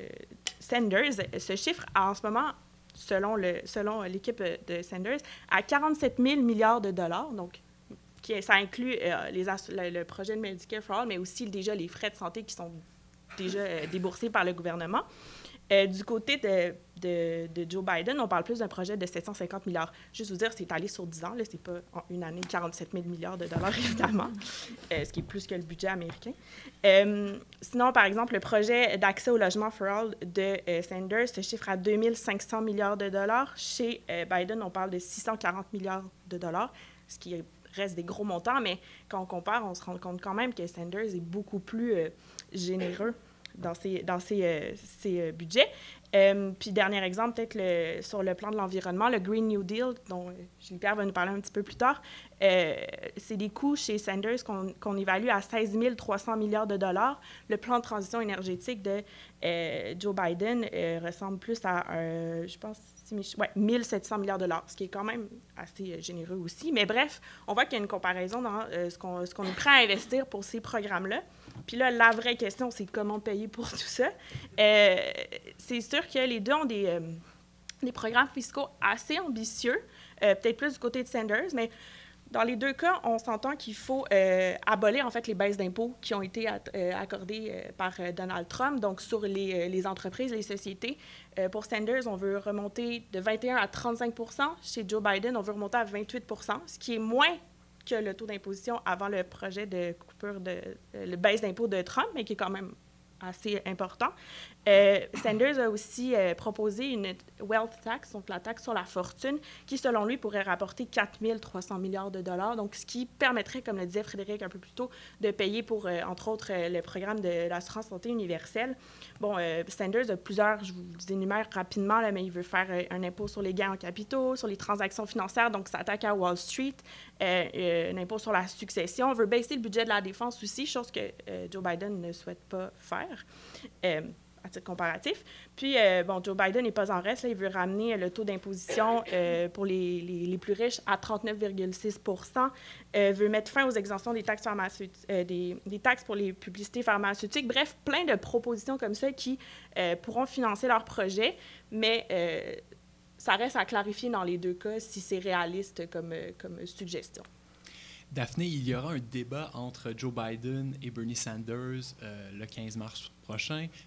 Sanders euh, se chiffre en ce moment selon, le, selon l'équipe de Sanders, à 47 000 milliards de dollars. Donc, qui, ça inclut euh, les, le, projet de Medicare for All, mais aussi déjà les frais de santé qui sont déjà euh, déboursés par le gouvernement. Euh, du côté de, de, Joe Biden, on parle plus d'un projet de 750 milliards. Juste vous dire, c'est allé sur 10 ans, ce n'est pas en une année 47 000 milliards de dollars, évidemment, ce qui est plus que le budget américain. Sinon, par exemple, le projet d'accès au logement for all de Sanders se chiffre à 2500 milliards de dollars. Chez Biden, on parle de 640 milliards de dollars, ce qui reste des gros montants, mais quand on compare, on se rend compte quand même que Sanders est beaucoup plus généreux dans ses, dans ses, euh, euh, budgets. Euh, puis, dernier exemple, peut-être sur le plan de l'environnement, le Green New Deal, dont Pierre va nous parler un petit peu plus tard, c'est des coûts chez Sanders qu'on évalue à 16 300 milliards de dollars. Le plan de transition énergétique de Joe Biden ressemble plus à, je pense, ouais, 1700 milliards de dollars, ce qui est quand même assez généreux aussi. Mais bref, on voit qu'il y a une comparaison dans ce qu'on qu est prêt à investir pour ces programmes-là. Puis là, la vraie question, c'est comment payer pour tout ça. Euh, c'est sûr que les deux ont des, euh, des programmes fiscaux assez ambitieux, euh, peut-être plus du côté de Sanders, mais dans les deux cas, on s'entend qu'il faut abolir en fait les baisses d'impôts qui ont été accordées par Donald Trump, donc sur les, entreprises, les sociétés. pour Sanders, on veut remonter de 21 à 35% Chez Joe Biden, on veut remonter à 28% ce qui est moins que le taux d'imposition avant le projet de coupure de euh, le baisse d'impôt de Trump, mais qui est quand même assez important. Euh, Sanders a aussi euh, proposé une wealth tax, donc la taxe sur la fortune, qui, selon lui, pourrait rapporter 4 300 milliards de dollars, donc ce qui permettrait, comme le disait Frédéric un peu plus tôt, de payer pour, euh, entre autres, le programme de l'assurance santé universelle. Bon, Sanders a plusieurs, je vous énumère rapidement, là, mais il veut faire un impôt sur les gains en capitaux, sur les transactions financières, donc s'attaque à Wall Street, un impôt sur la succession, veut baisser le budget de la défense aussi, chose que Joe Biden ne souhaite pas faire comparatif. Puis, euh, bon, Joe Biden n'est pas en reste. il veut ramener le taux d'imposition euh, pour les, les, plus riches à 39,6% euh, veut mettre fin aux exemptions des taxes, des, des, taxes pour les publicités pharmaceutiques. Bref, plein de propositions comme ça qui pourront financer leur projet, mais ça reste à clarifier dans les deux cas si c'est réaliste comme, comme suggestion. Daphné, il y aura un débat entre Joe Biden et Bernie Sanders le 15 mars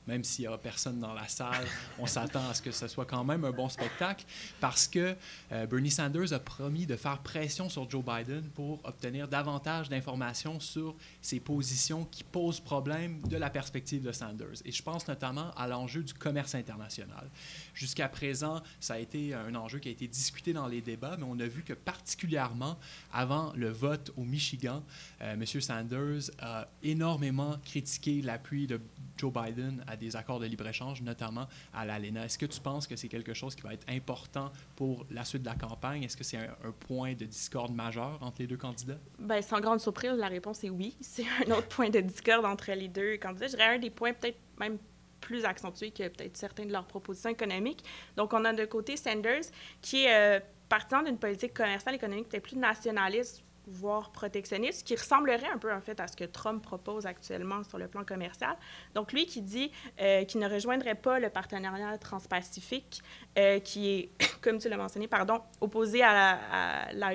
même s'il n'y aura personne dans la salle, on s'attend à ce que ce soit quand même un bon spectacle parce que euh, Bernie Sanders a promis de faire pression sur Joe Biden pour obtenir davantage d'informations sur ses positions qui posent problème de la perspective de Sanders. Et je pense notamment à l'enjeu du commerce international. Jusqu'à présent, ça a été un enjeu qui a été discuté dans les débats, mais on a vu que particulièrement avant le vote au Michigan, euh, M. Sanders a énormément critiqué l'appui de Joe Biden à des accords de libre-échange, notamment à l'ALENA. Est-ce que tu penses que c'est quelque chose qui va être important pour la suite de la campagne? Est-ce que c'est un, point de discorde majeur entre les deux candidats? Bien, sans grande surprise, la réponse est oui. C'est un autre point de discorde entre les deux candidats. Je dirais un des points peut-être même plus accentués que peut-être certains de leurs propositions économiques. Donc, on a de côté Sanders, qui est euh, partisan d'une politique commerciale économique peut-être plus nationaliste, voire protectionniste, qui ressemblerait un peu en fait à ce que Trump propose actuellement sur le plan commercial. Donc lui qui dit euh, qu'il ne rejoindrait pas le partenariat transpacifique, euh, qui est, comme tu l'as mentionné, pardon, opposé à la,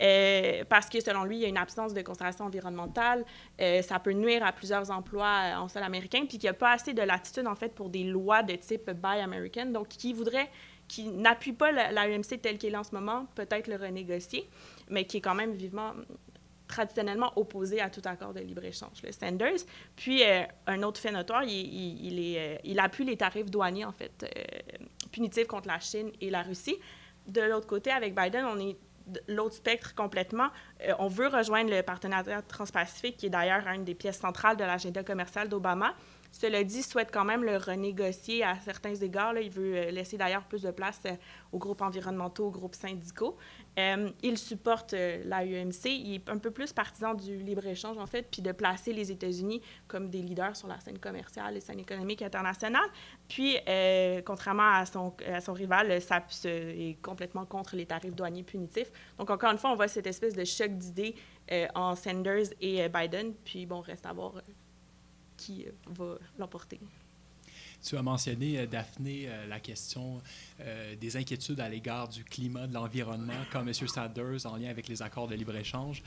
euh, parce que selon lui, il y a une absence de considération environnementale, ça peut nuire à plusieurs emplois en sol américain, puis qu'il n'y a pas assez de latitude en fait pour des lois de type Buy American, donc qui voudrait qui n'appuie pas l'AEMC tel qu'il est en ce moment, peut-être le renégocier mais qui est quand même vivement traditionnellement opposé à tout accord de libre-échange, le Sanders. Puis, euh, un autre fait notoire, il, il, est, euh, il, appuie les tarifs douaniers, en fait, euh, punitifs contre la Chine et la Russie. De l'autre côté, avec Biden, on est l'autre spectre complètement. on veut rejoindre le partenariat transpacifique, qui est d'ailleurs une des pièces centrales de l'agenda commercial d'Obama. Cela dit, souhaite quand même le renégocier à certains égards. Il veut euh, laisser d'ailleurs plus de place euh, aux groupes environnementaux, aux groupes syndicaux. Euh, il supporte l'AUMC. Il est un peu plus partisan du libre-échange, en fait, puis de placer les États-Unis comme des leaders sur la scène commerciale et scène économique internationale. Puis, contrairement à son, rival, ça est complètement contre les tarifs douaniers punitifs. Donc, encore une fois, on voit cette espèce de choc d'idées en Sanders et Biden. Puis, bon, reste à voir qui euh, va l'emporter. Tu as mentionné, euh, Daphné, euh, la question des inquiétudes à l'égard du climat, de l'environnement, comme M. Sanders en lien avec les accords de libre-échange.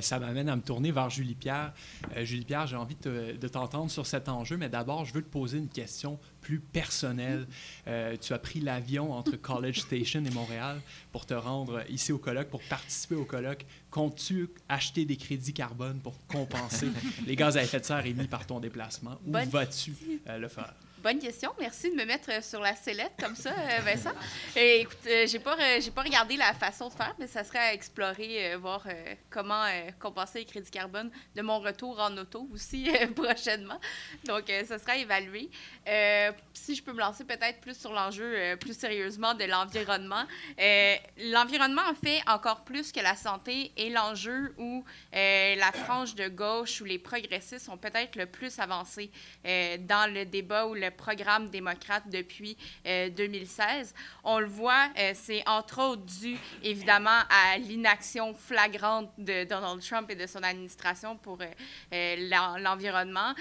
ça m'amène à me tourner vers Julie Pierre. Julie Pierre, j'ai envie de t'entendre sur cet enjeu, mais d'abord, je veux te poser une question plus personnelle. tu as pris l'avion entre College Station et Montréal pour te rendre ici au colloque, pour participer au colloque. Comptes-tu acheter des crédits carbone pour compenser? Les gaz à effet de serre émis par ton déplacement? Où vas-tu euh, le faire? Bonne question. Merci de me mettre euh, sur la sellette comme ça, euh, Vincent. Et, écoute, j'ai pas, pas regardé la façon de faire, mais ça serait à explorer, voir comment compenser les crédits carbone de mon retour en auto aussi prochainement. Donc, ça sera évalué. si je peux me lancer peut-être plus sur l'enjeu plus sérieusement de l'environnement. l'environnement en fait encore plus que la santé et l'enjeu où la frange de gauche ou les progressistes sont peut-être le plus avancés dans le débat ou le programme démocrate depuis 2016. Euh, On le voit, euh, c'est entre autres dû évidemment à l'inaction flagrante de Donald Trump et de son administration pour euh, l'environnement.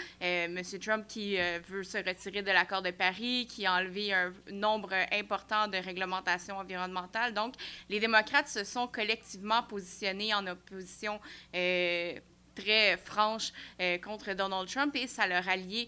Monsieur Trump qui veut se retirer de l'accord de Paris, qui a enlevé un nombre important de réglementations environnementales. Donc, les démocrates se sont collectivement positionnés en opposition très franche contre Donald Trump et ça leur a lié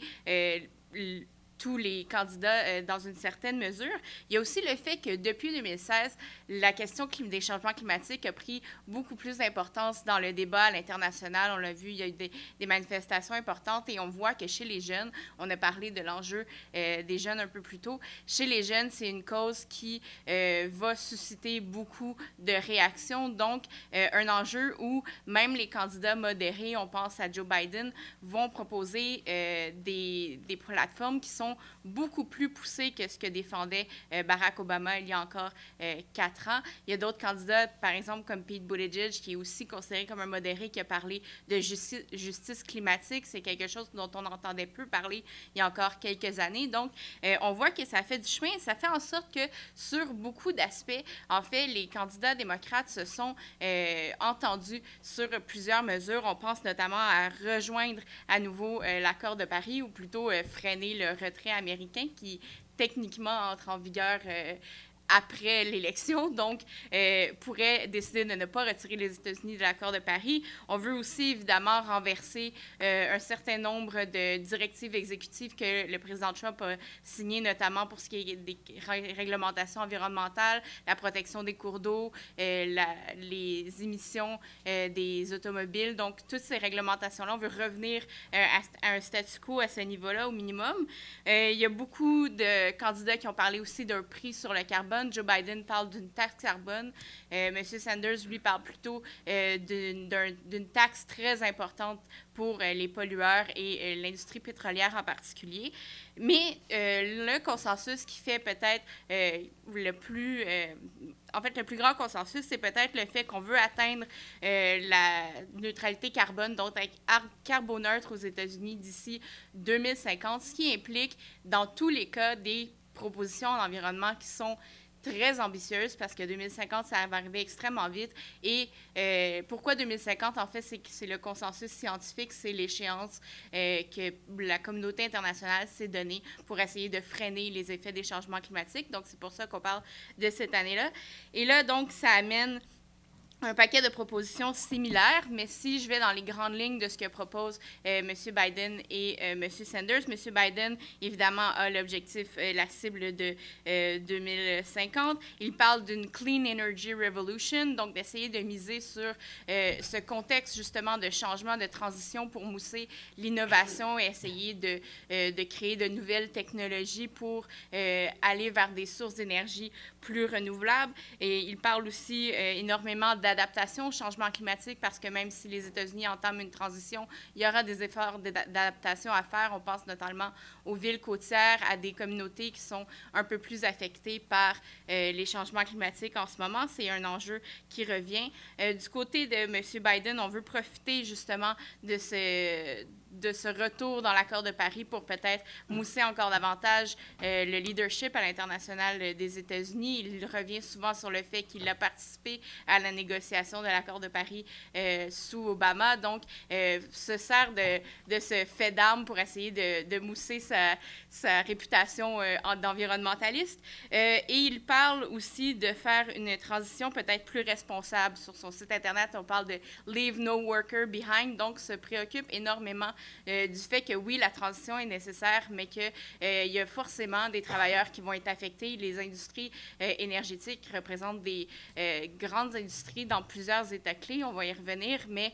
tous les candidats euh, dans une certaine mesure. Il y a aussi le fait que depuis 2016, la question des changements climatiques a pris beaucoup plus d'importance dans le débat à l'international. On l'a vu, il y a eu des, manifestations importantes et on voit que chez les jeunes, on a parlé de l'enjeu euh, des jeunes un peu plus tôt, chez les jeunes, c'est une cause qui euh, va susciter beaucoup de réactions. Donc, un enjeu où même les candidats modérés, on pense à Joe Biden, vont proposer des, des plateformes qui sont Então, beaucoup plus poussées que ce que défendait euh, Barack Obama il y a encore euh, quatre ans. Il y a d'autres candidats, par exemple comme Pete Buttigieg, qui est aussi considéré comme un modéré, qui a parlé de justice climatique. C'est quelque chose dont on entendait peu parler il y a encore quelques années. Donc, euh, on voit que ça fait du chemin. Ça fait en sorte que sur beaucoup d'aspects, en fait, les candidats démocrates se sont entendus sur plusieurs mesures. On pense notamment à rejoindre à nouveau l'accord de Paris ou plutôt freiner le retrait américain qui techniquement entre en vigueur euh, après l'élection, donc euh, pourrait décider de ne pas retirer les États-Unis de l'accord de Paris. On veut aussi évidemment renverser euh, un certain nombre de directives exécutives que le président Trump a signées, notamment pour ce qui est des réglementations environnementales, la protection des cours d'eau, euh, les émissions des automobiles. Donc, toutes ces réglementations-là, on veut revenir à, à, un statu quo à ce niveau-là au minimum. il y a beaucoup de candidats qui ont parlé aussi d'un prix sur le carbone Joe Biden parle d'une taxe carbone. Euh, M. Sanders, lui, parle plutôt euh, d'une taxe très importante pour euh, les pollueurs et l'industrie pétrolière en particulier. Mais le consensus qui fait peut-être le plus... en fait, le plus grand consensus, c'est peut-être le fait qu'on veut atteindre la neutralité carbone, donc être carboneutre aux États-Unis d'ici 2050, ce qui implique, dans tous les cas, des propositions en environnement qui sont très ambitieuse parce que 2050, ça va arriver extrêmement vite. Et euh, pourquoi 2050? En fait, c'est c'est le consensus scientifique, c'est l'échéance euh, que la communauté internationale s'est donnée pour essayer de freiner les effets des changements climatiques. Donc, c'est pour ça qu'on parle de cette année-là. Et là, donc, ça amène un paquet de propositions similaires, mais si je vais dans les grandes lignes de ce que proposent euh, M. Biden et euh, M. Sanders, M. Biden, évidemment, a l'objectif, euh, la cible de 2050. Il parle d'une Clean Energy Revolution, donc d'essayer de miser sur ce contexte justement de changement, de transition pour mousser l'innovation et essayer de, créer de nouvelles technologies pour aller vers des sources d'énergie plus renouvelables. Et il parle aussi énormément d'adaptation d'adaptation au changement climatique parce que même si les États-Unis entament une transition, il y aura des efforts d'adaptation à faire. On pense notamment aux villes côtières, à des communautés qui sont un peu plus affectées par euh, les changements climatiques en ce moment. C'est un enjeu qui revient. Euh, du côté de M. Biden, on veut profiter justement de ce de ce retour dans l'accord de Paris pour peut-être mousser encore davantage euh, le leadership à l'international des États-Unis. Il revient souvent sur le fait qu'il a participé à la négociation de l'accord de Paris euh, sous Obama. Donc, euh, se sert de, de ce fait d'armes pour essayer de, de mousser sa, sa réputation d'environnementaliste. et il parle aussi de faire une transition peut-être plus responsable. Sur son site Internet, on parle de Leave No Worker Behind, donc se préoccupe énormément euh, du fait que oui, la transition est nécessaire, mais qu'il euh, y a forcément des travailleurs qui vont être affectés. Les industries euh, énergétiques représentent des grandes industries dans plusieurs États clés. On va y revenir, mais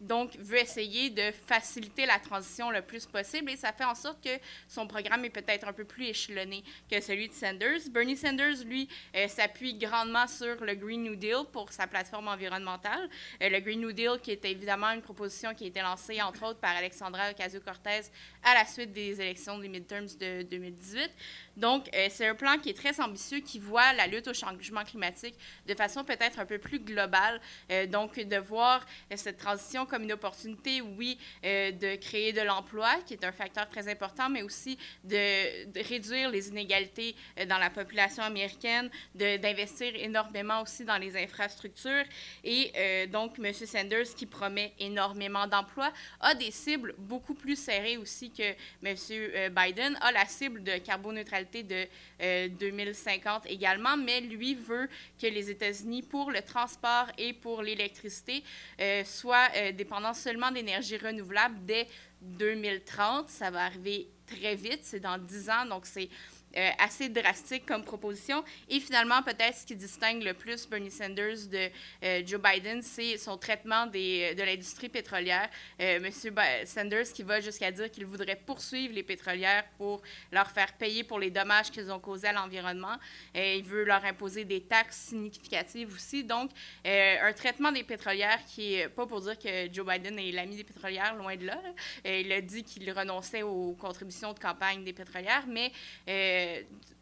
donc veut essayer de faciliter la transition le plus possible et ça fait en sorte que son programme est peut-être un peu plus échelonné que celui de Sanders. Bernie Sanders, lui, s'appuie grandement sur le Green New Deal pour sa plateforme environnementale. le Green New Deal qui est évidemment une proposition qui a été lancée entre par Alexandra Ocasio-Cortez à la suite des élections des midterms de 2018. Donc, euh, c'est un plan qui est très ambitieux, qui voit la lutte au changement climatique de façon peut-être un peu plus globale. Euh, donc, de voir euh, cette transition comme une opportunité, oui, de créer de l'emploi, qui est un facteur très important, mais aussi de, de réduire les inégalités dans la population américaine, d'investir énormément aussi dans les infrastructures. Et donc, M. Sanders, qui promet énormément d'emplois, a des cibles beaucoup plus serrées aussi que M. Biden, a la cible de carboneutralité de 2050 euh, également, mais lui veut que les États-Unis, pour le transport et pour l'électricité, euh, soient euh, dépendants seulement d'énergie renouvelable dès 2030. Ça va arriver très vite, c'est dans 10 ans, donc c'est euh, assez drastique comme proposition. Et finalement, peut-être ce qui distingue le plus Bernie Sanders de euh, Joe Biden, c'est son traitement des, de l'industrie pétrolière. Euh, Monsieur Sanders qui va jusqu'à dire qu'il voudrait poursuivre les pétrolières pour leur faire payer pour les dommages qu'ils ont causés à l'environnement. il veut leur imposer des taxes significatives aussi. Donc, un traitement des pétrolières qui est pas pour dire que Joe Biden est l'ami des pétrolières, loin de là. il a dit qu'il renonçait aux contributions de campagne des pétrolières, mais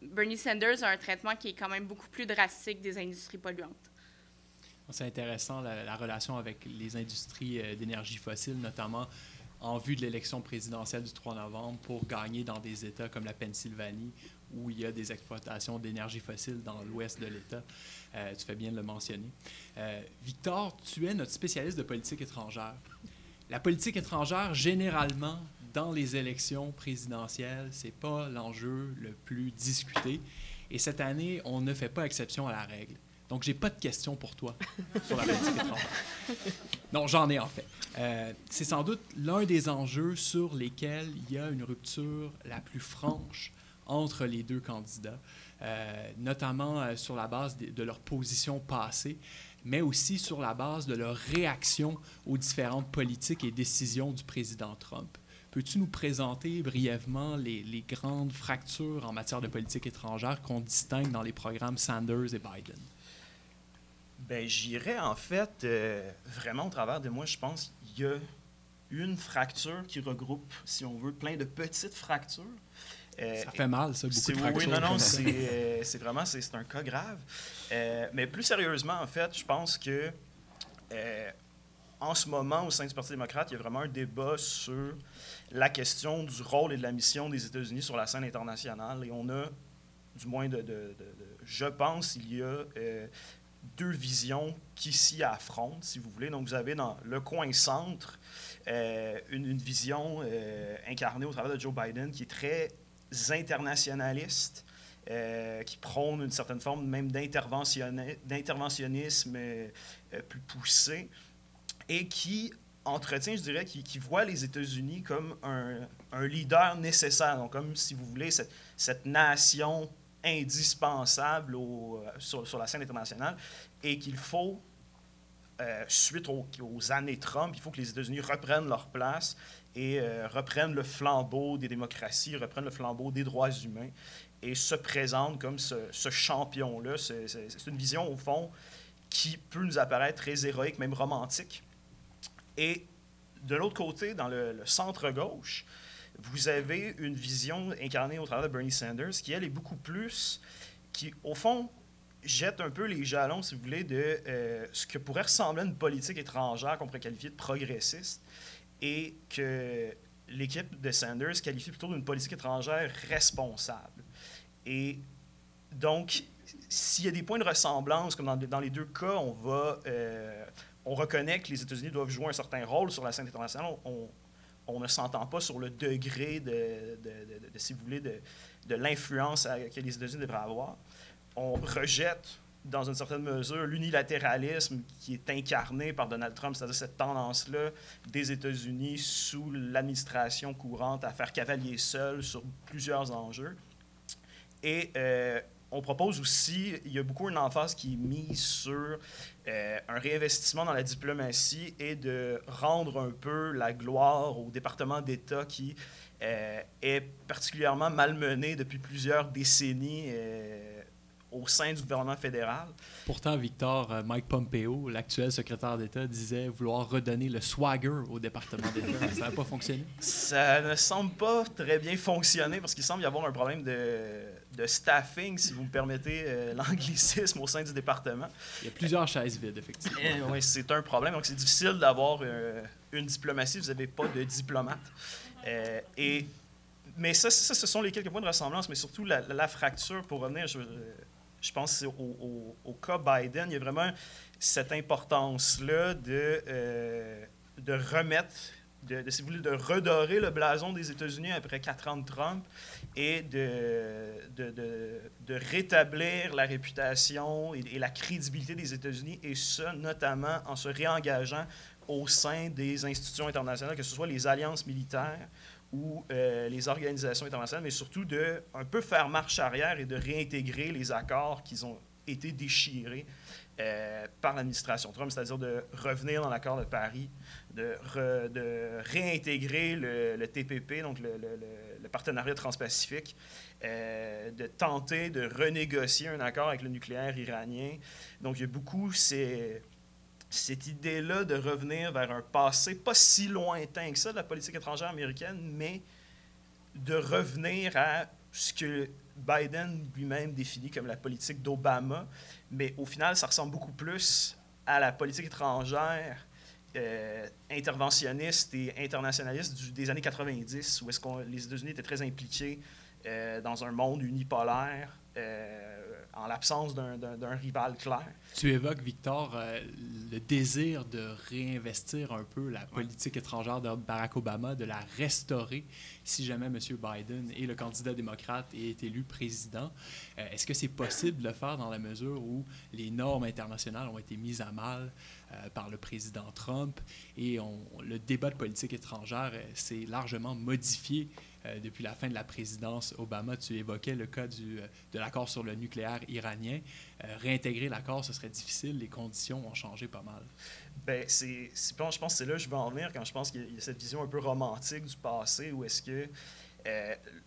Bernie Sanders a un traitement qui est quand même beaucoup plus drastique des industries polluantes. C'est intéressant la, relation avec les industries euh, d'énergie fossile, notamment en vue de l'élection présidentielle du 3 novembre pour gagner dans des États comme la Pennsylvanie où il y a des exploitations d'énergie fossile dans l'ouest de l'État. Euh, tu fais bien de le mentionner. Euh, Victor, tu es notre spécialiste de politique étrangère. La politique étrangère, généralement, dans les élections présidentielles, c'est pas l'enjeu le plus discuté. Et cette année, on ne fait pas exception à la règle. Donc, j'ai pas de questions pour toi sur la politique étrangère. Non, j'en ai en fait. Euh, c'est sans doute l'un des enjeux sur lesquels il y a une rupture la plus franche entre les deux candidats, euh, notamment euh, sur la base de, leur position passée, mais aussi sur la base de leur réaction aux différentes politiques et décisions du président Trump. Peux-tu nous présenter brièvement les, grandes fractures en matière de politique étrangère qu'on distingue dans les programmes Sanders et Biden? Ben, j'irais en fait euh, vraiment au travers de moi, je pense qu'il y a une fracture qui regroupe, si on veut, plein de petites fractures. Euh, ça fait mal, ça, beaucoup de fractures. Oui, non, non, euh, c'est vraiment c'est un cas grave. mais plus sérieusement, en fait, je pense que en ce moment, au sein du Parti démocrate, il y a vraiment un débat sur la question du rôle et de la mission des États-Unis sur la scène internationale. Et on a, du moins, de, je pense, il y a euh, deux visions qui s'y affrontent, si vous voulez. Donc, vous avez dans le coin centre euh, une, vision euh, incarnée au travers de Joe Biden qui est très internationaliste. qui prône une certaine forme même d'interventionnisme plus poussé et qui entretient, je dirais, qui, voit les États-Unis comme un, leader nécessaire, donc comme, si vous voulez, cette, nation indispensable au, sur, la scène internationale et qu'il faut, euh, suite aux, années Trump, il faut que les États-Unis reprennent leur place et euh, reprennent le flambeau des démocraties, reprennent le flambeau des droits humains et se présentent comme ce champion-là. C'est une vision, au fond, qui peut nous apparaître très héroïque, même romantique. Et de l'autre côté, dans le, centre-gauche, vous avez une vision incarnée au travers de Bernie Sanders qui, elle, est beaucoup plus, qui, au fond, jette un peu les jalons, si vous voulez, de euh, ce que pourrait ressembler une politique étrangère qu'on pourrait qualifier de progressiste et que l'équipe de Sanders qualifie plutôt d'une politique étrangère responsable. Et donc, s'il y a des points de ressemblance, comme dans, dans les deux cas, on va... euh, on reconnaît que les États-Unis doivent jouer un certain rôle sur la scène internationale. On, ne s'entend pas sur le degré de, de- si vous voulez, de, l'influence que les États-Unis devraient avoir. On rejette, dans une certaine mesure, l'unilatéralisme qui est incarné par Donald Trump, c'est-à-dire cette tendance-là des États-Unis sous l'administration courante à faire cavalier seul sur plusieurs enjeux. Et euh, on propose aussi, il y a beaucoup une emphase qui est mise sur euh, un réinvestissement dans la diplomatie et de rendre un peu la gloire au département d'État qui euh, est particulièrement malmené depuis plusieurs décennies euh, au sein du gouvernement fédéral. Pourtant, Victor, Mike Pompeo, l'actuel secrétaire d'État, disait vouloir redonner le swagger au département d'État. Ça n'a pas fonctionné? Ça ne semble pas très bien fonctionner parce qu'il semble y avoir un problème de, de staffing, si vous me permettez euh, l'anglicisme, au sein du département. Il y a plusieurs chaises vides, effectivement. Eh oui, c'est un problème. Donc, c'est difficile d'avoir euh, une diplomatie. Vous n'avez pas de diplomate. Euh, et, mais ça, ça, ce sont les quelques points de ressemblance, mais surtout la, la fracture, pour revenir, je, je pense au, au, au cas Biden, il y a vraiment cette importance-là de, de remettre, de, de, si vous voulez, de redorer le blason des États-Unis après quatre ans de Trump et de, de, de, rétablir la réputation et, la crédibilité des États-Unis, et ça notamment en se réengageant au sein des institutions internationales, que ce soit les alliances militaires ou euh, les organisations internationales, mais surtout de un peu faire marche arrière et de réintégrer les accords qui ont été déchirés euh, par l'administration Trump, c'est-à-dire de revenir dans l'accord de Paris, de, re- de réintégrer le, TPP, donc le, partenariat transpacifique, euh, de tenter de renégocier un accord avec le nucléaire iranien. Donc il y a beaucoup cette idée-là de revenir vers un passé pas si lointain que ça de la politique étrangère américaine, mais de revenir à ce que Biden lui-même définit comme la politique d'Obama. Mais au final, ça ressemble beaucoup plus à la politique étrangère euh, interventionniste et internationaliste des années 90, où est-ce qu'on les États-Unis étaient très impliqués euh, dans un monde unipolaire, euh, en l'absence d'un- rival clair. Tu évoques, Victor, euh, le désir de réinvestir un peu la politique étrangère de Barack Obama, de la restaurer si jamais M. Biden est le candidat démocrate et est élu président. Euh, Est-ce que c'est possible de le faire dans la mesure où les normes internationales ont été mises à mal euh, par le président Trump et on- le débat de politique étrangère s'est largement modifié euh, depuis la fin de la présidence Obama. Tu évoquais le cas du, euh, de l'accord sur le nucléaire iranien. Euh, réintégrer l'accord, ce serait difficile. Les conditions ont changé pas mal. Ben, c'est, je pense c'est là que je veux en venir quand je pense qu'il y a cette vision un peu romantique du passé où est-ce que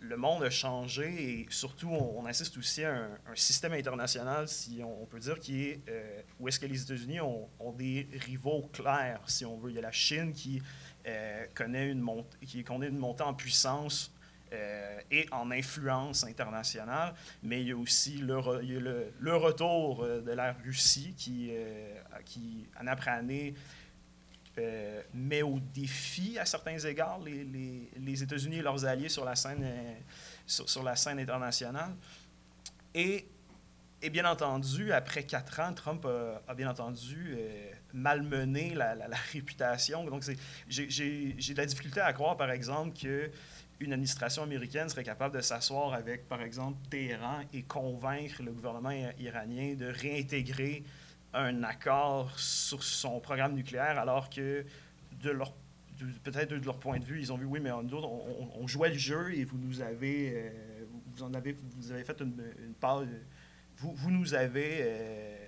le monde a changé et surtout on, on assiste aussi à un, système international, si on, peut dire, qui est euh, où est-ce que les États-Unis ont des rivaux clairs, si on veut. Il y a la Chine qui euh, connaît une montée, qui connaît une montée en puissance euh, et en influence internationale, mais il y a aussi le, le, retour euh, de la Russie qui, qui année après année, met au défi à certains égards les, les- les États-Unis et leurs alliés sur la scène, sur, sur la scène internationale. Et, et bien entendu, après quatre ans, Trump a, bien entendu malmené la, réputation. Donc, j'ai- de la difficulté à croire, par exemple, que une administration américaine serait capable de s'asseoir avec, par exemple, Téhéran et convaincre le gouvernement iranien de réintégrer un accord sur son programme nucléaire, alors que de leur peut-être de leur point de vue, ils ont vu oui, mais nous autres, on, jouait le jeu et vous nous avez, euh, vous- en avez, vous avez fait une, une part, vous, vous nous avez, euh,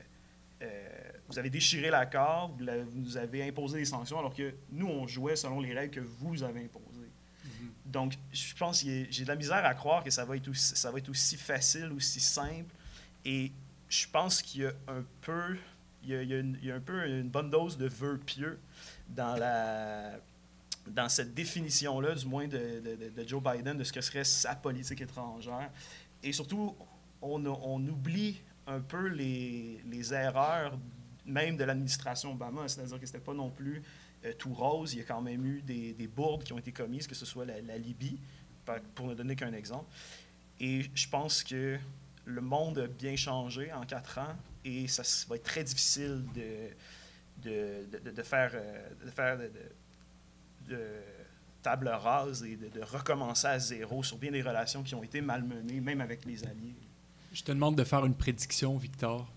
vous avez déchiré l'accord, vous, nous avez imposé des sanctions, alors que nous on jouait selon les règles que vous avez imposées. Donc, je pense que j'ai de la misère à croire que ça va être aussi, ça va être aussi facile, aussi simple. Et je pense qu'il y a un peu, il y, a, il y a une- il y a un peu une bonne dose de vœux pieux dans, la, dans cette définition-là, du moins de, de- de- de Joe Biden, de ce que serait sa politique étrangère. Et surtout, on, oublie un peu les, les erreurs même de l'administration Obama, c'est-à-dire que c'était pas non plus euh, tout rose. Il y a quand même eu des, des bourdes qui ont été commises, que ce soit la, Libye, pour ne donner qu'un exemple. Et je pense que le monde a bien changé en quatre ans et ça va être très difficile de, faire, euh, de, table rase et de, de recommencer à zéro sur bien des relations qui ont été malmenées, même avec les alliés. Je te demande de faire une prédiction, Victor.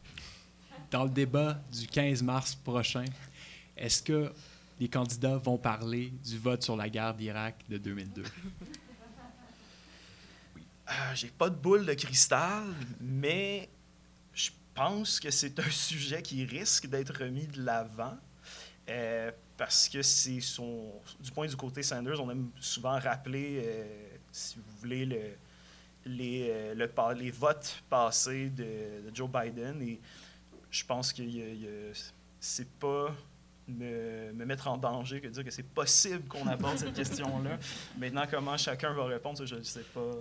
Dans le débat du 15 mars prochain, est-ce que les candidats vont parler du vote sur la guerre d'Irak de 2002? Euh, J'ai pas de boule de cristal, mais je pense que c'est un sujet qui risque d'être remis de l'avant. euh, parce que c'est son. Du point du côté Sanders, on aime souvent rappeler, euh, si vous voulez, le, les, euh, le votes passés de, de Joe Biden. Et je pense que c'est pas me, me mettre en danger que de dire que c'est possible qu'on aborde cette question-là. Maintenant, comment chacun va répondre, ça, je ne sais pas.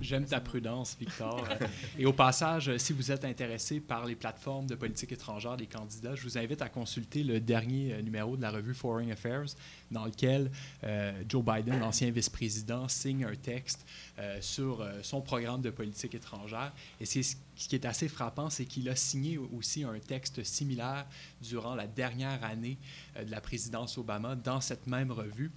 J'aime ta prudence, Victor. Et au passage, si vous êtes intéressé par les plateformes de politique étrangère des candidats, je vous invite à consulter le dernier euh, numéro de la revue Foreign Affairs, dans lequel euh, Joe Biden, l'ancien vice-président, signe un texte euh, sur son programme de politique étrangère. Et ce qui est assez frappant, c'est qu'il a signé aussi un texte similaire durant la dernière année de la présidence Obama dans cette même revue.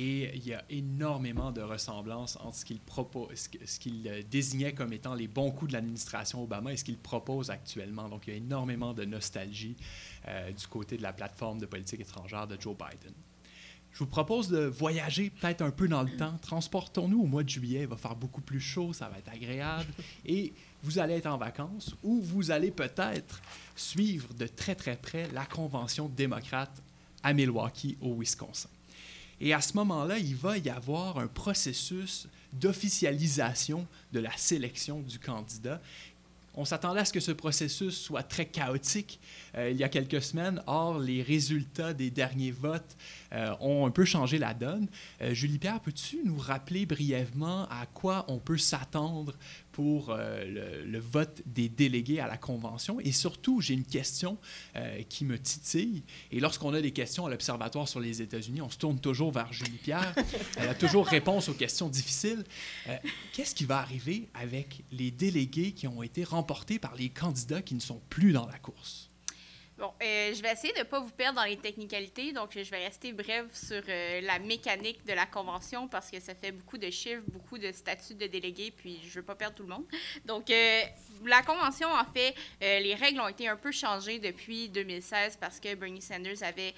Et il y a énormément de ressemblances entre ce qu'il euh, désignait comme étant les bons coups de l'administration Obama et ce qu'il propose actuellement. Donc, il y a énormément de nostalgie euh, du côté de la plateforme de politique étrangère de Joe Biden. Je vous propose de voyager peut-être un peu dans le temps. Transportons-nous au mois de juillet. Il va faire beaucoup plus chaud, ça va être agréable. Et vous allez être en vacances ou vous allez peut-être suivre de très très près la convention démocrate à Milwaukee, au Wisconsin. Et à ce moment-là, il va y avoir un processus d'officialisation de la sélection du candidat. On s'attendait à ce que ce processus soit très chaotique il y a quelques semaines. Or, les résultats des derniers votes euh, ont un peu changé la donne. Euh, Julie Pierre, peux-tu nous rappeler brièvement à quoi on peut s'attendre pour euh, le, vote des délégués à la convention? Et surtout, j'ai une question euh, qui me titille. Et lorsqu'on a des questions à l'Observatoire sur les États-Unis, on se tourne toujours vers Julie Pierre. Elle a toujours réponse aux questions difficiles. Euh, Qu'est-ce qui va arriver avec les délégués qui ont été remportés par les candidats qui ne sont plus dans la course? Bon, euh, je vais essayer de ne pas vous perdre dans les technicalités, donc je vais rester brève sur euh, la mécanique de la convention parce que ça fait beaucoup de chiffres, beaucoup de statuts de délégués, puis je veux pas perdre tout le monde. Donc, euh, la convention, en fait, les règles ont été un peu changées depuis 2016 parce que Bernie Sanders avait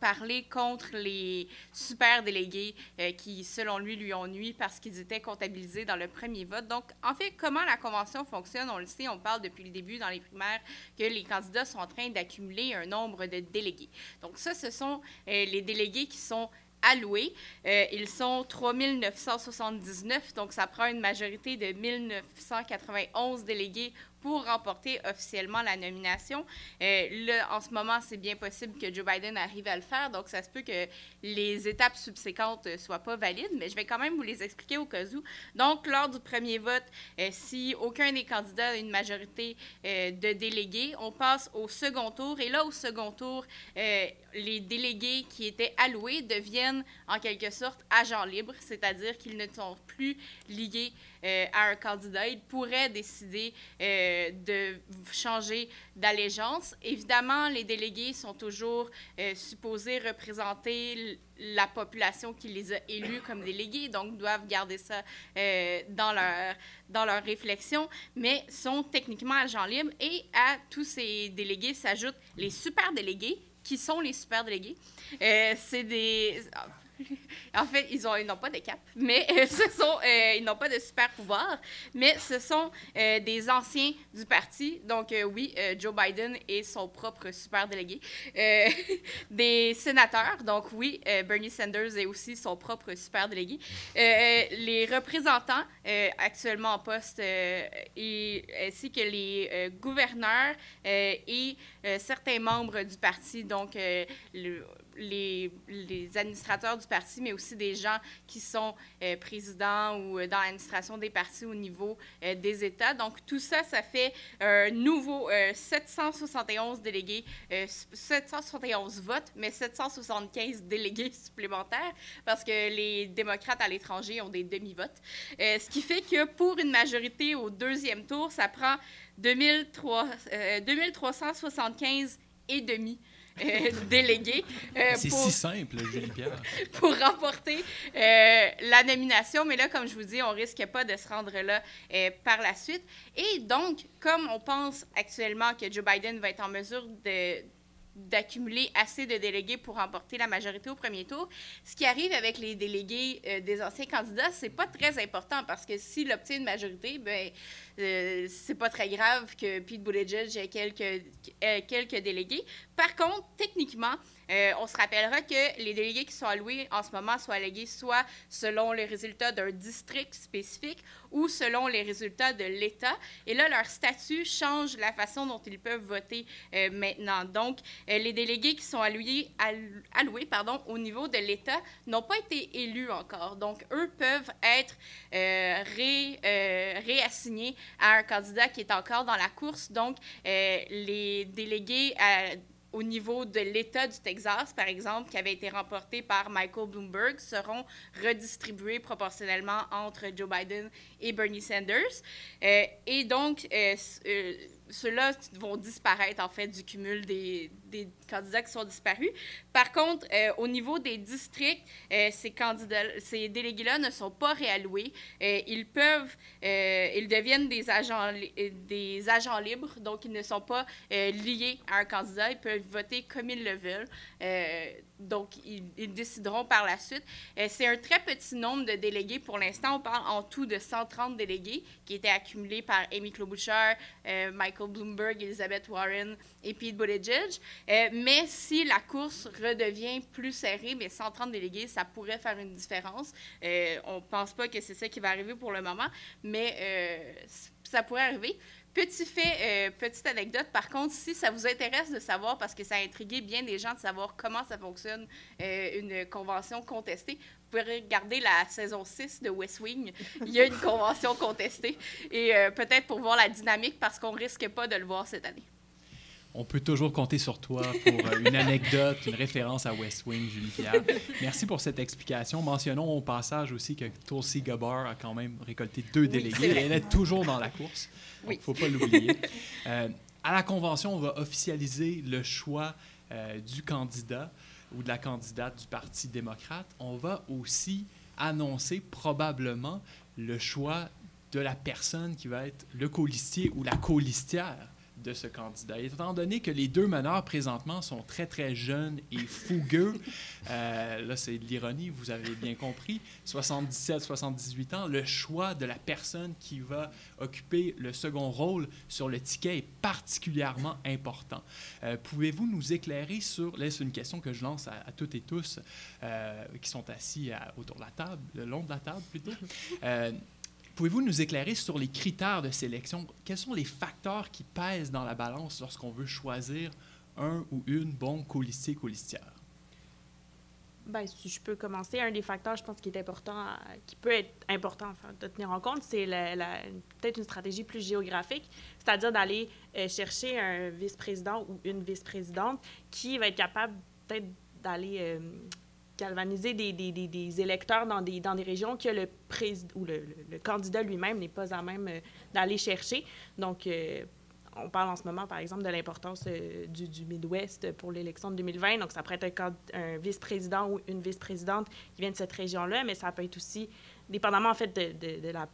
parlé contre les super délégués euh, qui, selon lui, lui ont nuit parce qu'ils étaient comptabilisés dans le premier vote. Donc, en fait, comment la convention fonctionne, on le sait, on parle depuis le début dans les primaires que les candidats sont en train d'accumuler un nombre de délégués. Donc ça, ce sont euh, les délégués qui sont alloués. Euh, ils sont 3979, donc ça prend une majorité de 1991 délégués pour remporter officiellement la nomination. Euh, là, en ce moment, c'est bien possible que Joe Biden arrive à le faire, donc ça se peut que les étapes subséquentes ne soient pas valides, mais je vais quand même vous les expliquer au cas où. Donc, lors du premier vote, euh, si aucun des candidats a une majorité euh, de délégués, on passe au second tour, et là, au second tour, euh, les délégués qui étaient alloués deviennent en quelque sorte agents libres, c'est-à-dire qu'ils ne sont plus liés euh, à un candidat. Ils pourraient décider euh, de changer d'allégeance. Évidemment, les délégués sont toujours euh, supposés représenter la population qui les a élus comme délégués, donc doivent garder ça euh, dans, leur, dans leur réflexion, mais sont techniquement agents libres. Et à tous ces délégués s'ajoutent les super délégués, qui sont les super délégués? C'est des En fait, ils ont, ils n'ont pas de cap, mais euh, ce sont, euh, ils n'ont pas de super pouvoir, mais ce sont euh, des anciens du parti. Donc oui, Joe Biden est son propre super délégué. Des sénateurs. Donc oui, Bernie Sanders est aussi son propre super délégué. Les représentants actuellement en poste ainsi que les gouverneurs et certains membres du parti, donc les, administrateurs du parti, mais aussi des gens qui sont euh, présidents ou euh, dans l'administration des partis au niveau euh, des États. Donc tout ça, ça fait un nouveau euh, 771 délégués, euh, 771 votes, mais 775 délégués supplémentaires parce que les démocrates à l'étranger ont des demi-votes. Ce qui fait que pour une majorité au deuxième tour, ça prend 2300, euh, 2375 et demi euh, délégués euh, C'est pour, si simple, Julie Pierre. pour remporter euh, la nomination. Mais là, comme je vous dis, on risque pas de se rendre là par la suite. Et donc, comme on pense actuellement que Joe Biden va être en mesure de d'accumuler assez de délégués pour remporter la majorité au premier tour. Ce qui arrive avec les délégués euh, des anciens candidats, c'est pas très important parce que s'il obtient une majorité, ben euh, c'est pas très grave que Pete Buttigieg ait quelques, euh, quelques délégués. Par contre, techniquement, euh, on se rappellera que les délégués qui sont alloués en ce moment sont allégués soit selon les résultats d'un district spécifique ou selon les résultats de l'État. Et là, leur statut change la façon dont ils peuvent voter euh, maintenant. Donc, euh, les délégués qui sont alloués, alloués, pardon, au niveau de l'État n'ont pas été élus encore. Donc, eux peuvent être ré, réassignés à un candidat qui est encore dans la course. Donc, les délégués au niveau de l'État du Texas, par exemple, qui avait été remporté par Michael Bloomberg, seront redistribués proportionnellement entre Joe Biden et Bernie Sanders. Euh, et donc, euh, euh, ceux-là vont disparaître, en fait, du cumul des, candidats qui sont disparus. Par contre, euh, au niveau des districts, euh, ces ces délégués-là ne sont pas réalloués. Euh, ils peuvent, ils deviennent des agents, des agents libres, donc ils ne sont pas liés à un candidat. Ils peuvent voter comme ils le veulent. Donc, ils, décideront par la suite. Euh, c'est un très petit nombre de délégués. Pour l'instant, on parle en tout de 130 délégués qui étaient accumulés par Amy Klobuchar, euh, Michael Bloomberg, Elizabeth Warren et Pete Buttigieg. Euh, mais si la course redevient plus serrée, mais 130 délégués, ça pourrait faire une différence. On ne pense pas que c'est ça qui va arriver pour le moment, mais ça pourrait arriver. Petit fait, euh, petite anecdote, par contre, si ça vous intéresse de savoir, parce que ça a intrigué bien des gens de savoir comment ça fonctionne, euh, une convention contestée, vous pouvez regarder la saison 6 de West Wing. Il y a une convention contestée. Et euh, peut-être pour voir la dynamique, parce qu'on risque pas de le voir cette année. On peut toujours compter sur toi pour euh, une anecdote, une référence à West Wing, Julie Pierre. Merci pour cette explication. Mentionnons au passage aussi que Tulsi Gabbard a quand même récolté deux délégués. vrai. Elle est toujours dans la course. Il Oui. ne faut pas l'oublier. Euh, à la convention, on va officialiser le choix euh, du candidat ou de la candidate du Parti démocrate. On va aussi annoncer probablement le choix de la personne qui va être le colistier ou la colistière de ce candidat. Et étant donné que les deux meneurs présentement sont très très jeunes et fougueux, euh, là c'est de l'ironie, vous avez bien compris, 77-78 ans, le choix de la personne qui va occuper le second rôle sur le ticket est particulièrement important. Euh, Pouvez-vous nous éclairer sur, là c'est une question que je lance à, à toutes et tous euh, qui sont assis à- autour de la table, le long de la table plutôt. Pouvez-vous nous éclairer sur les critères de sélection? Quels sont les facteurs qui pèsent dans la balance lorsqu'on veut choisir un ou une bon colistier, colistière? Ben, si je peux commencer, un des facteurs, je pense, qui est important, qui peut être important de tenir en compte, c'est peut-être une stratégie plus géographique, c'est-à-dire d'aller euh, chercher un vice-président ou une vice-présidente qui va être capable peut-être d'aller euh, galvaniser des, électeurs dans des, régions que le président ou le, candidat lui-même n'est pas à même euh, d'aller chercher. Donc, euh, on parle en ce moment, par exemple, de l'importance euh, du, Midwest pour l'élection de 2020. Donc, ça pourrait être un, vice-président ou une vice-présidente qui vient de cette région-là, mais ça peut être aussi, dépendamment en fait de, de- la...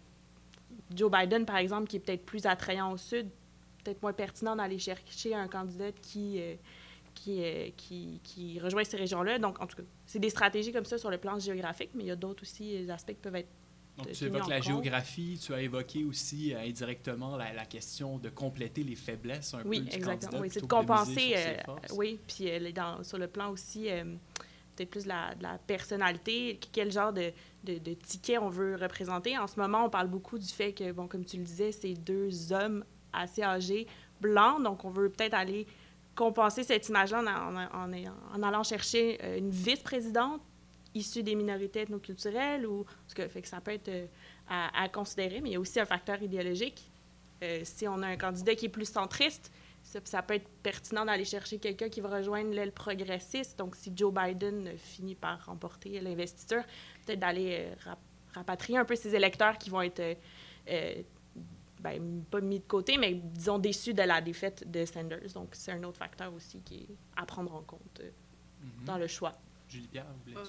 Joe Biden, par exemple, qui est peut-être plus attrayant au sud, peut-être moins pertinent d'aller chercher un candidat qui, qui, euh, qui, qui rejoignent ces régions-là. Donc, en tout cas, c'est des stratégies comme ça sur le plan géographique, mais il y a d'autres aussi euh, aspects qui peuvent être Donc, de tu évoques la compte. géographie, tu as évoqué aussi euh, indirectement la, la question de compléter les faiblesses un Oui, peu du exactement. candidat Oui, c'est de compenser. ses euh, oui, puis euh, dans- sur le plan aussi, euh, peut-être plus de la, de la personnalité, quel genre de, de, de ticket on veut représenter. En ce moment, on parle beaucoup du fait que, bon, comme tu le disais, c'est deux hommes assez âgés, blancs, donc on veut peut-être aller compenser cette image-là en, allant chercher euh, une vice-présidente issue des minorités ethnoculturelles, ou, fait que ça peut être euh, à, considérer, mais il y a aussi un facteur idéologique. Euh, si on a un candidat qui est plus centriste, ça, peut être pertinent d'aller chercher quelqu'un qui va rejoindre l'aile progressiste. Donc, si Joe Biden finit par remporter l'investiture, peut-être d'aller rap- rapatrier un peu ses électeurs qui vont être, ben, pas mis de côté, mais disons déçus de la défaite de Sanders. Donc, c'est un autre facteur aussi qui est à prendre en compte euh, Mhm. dans le choix. Julie Pierre, vous voulez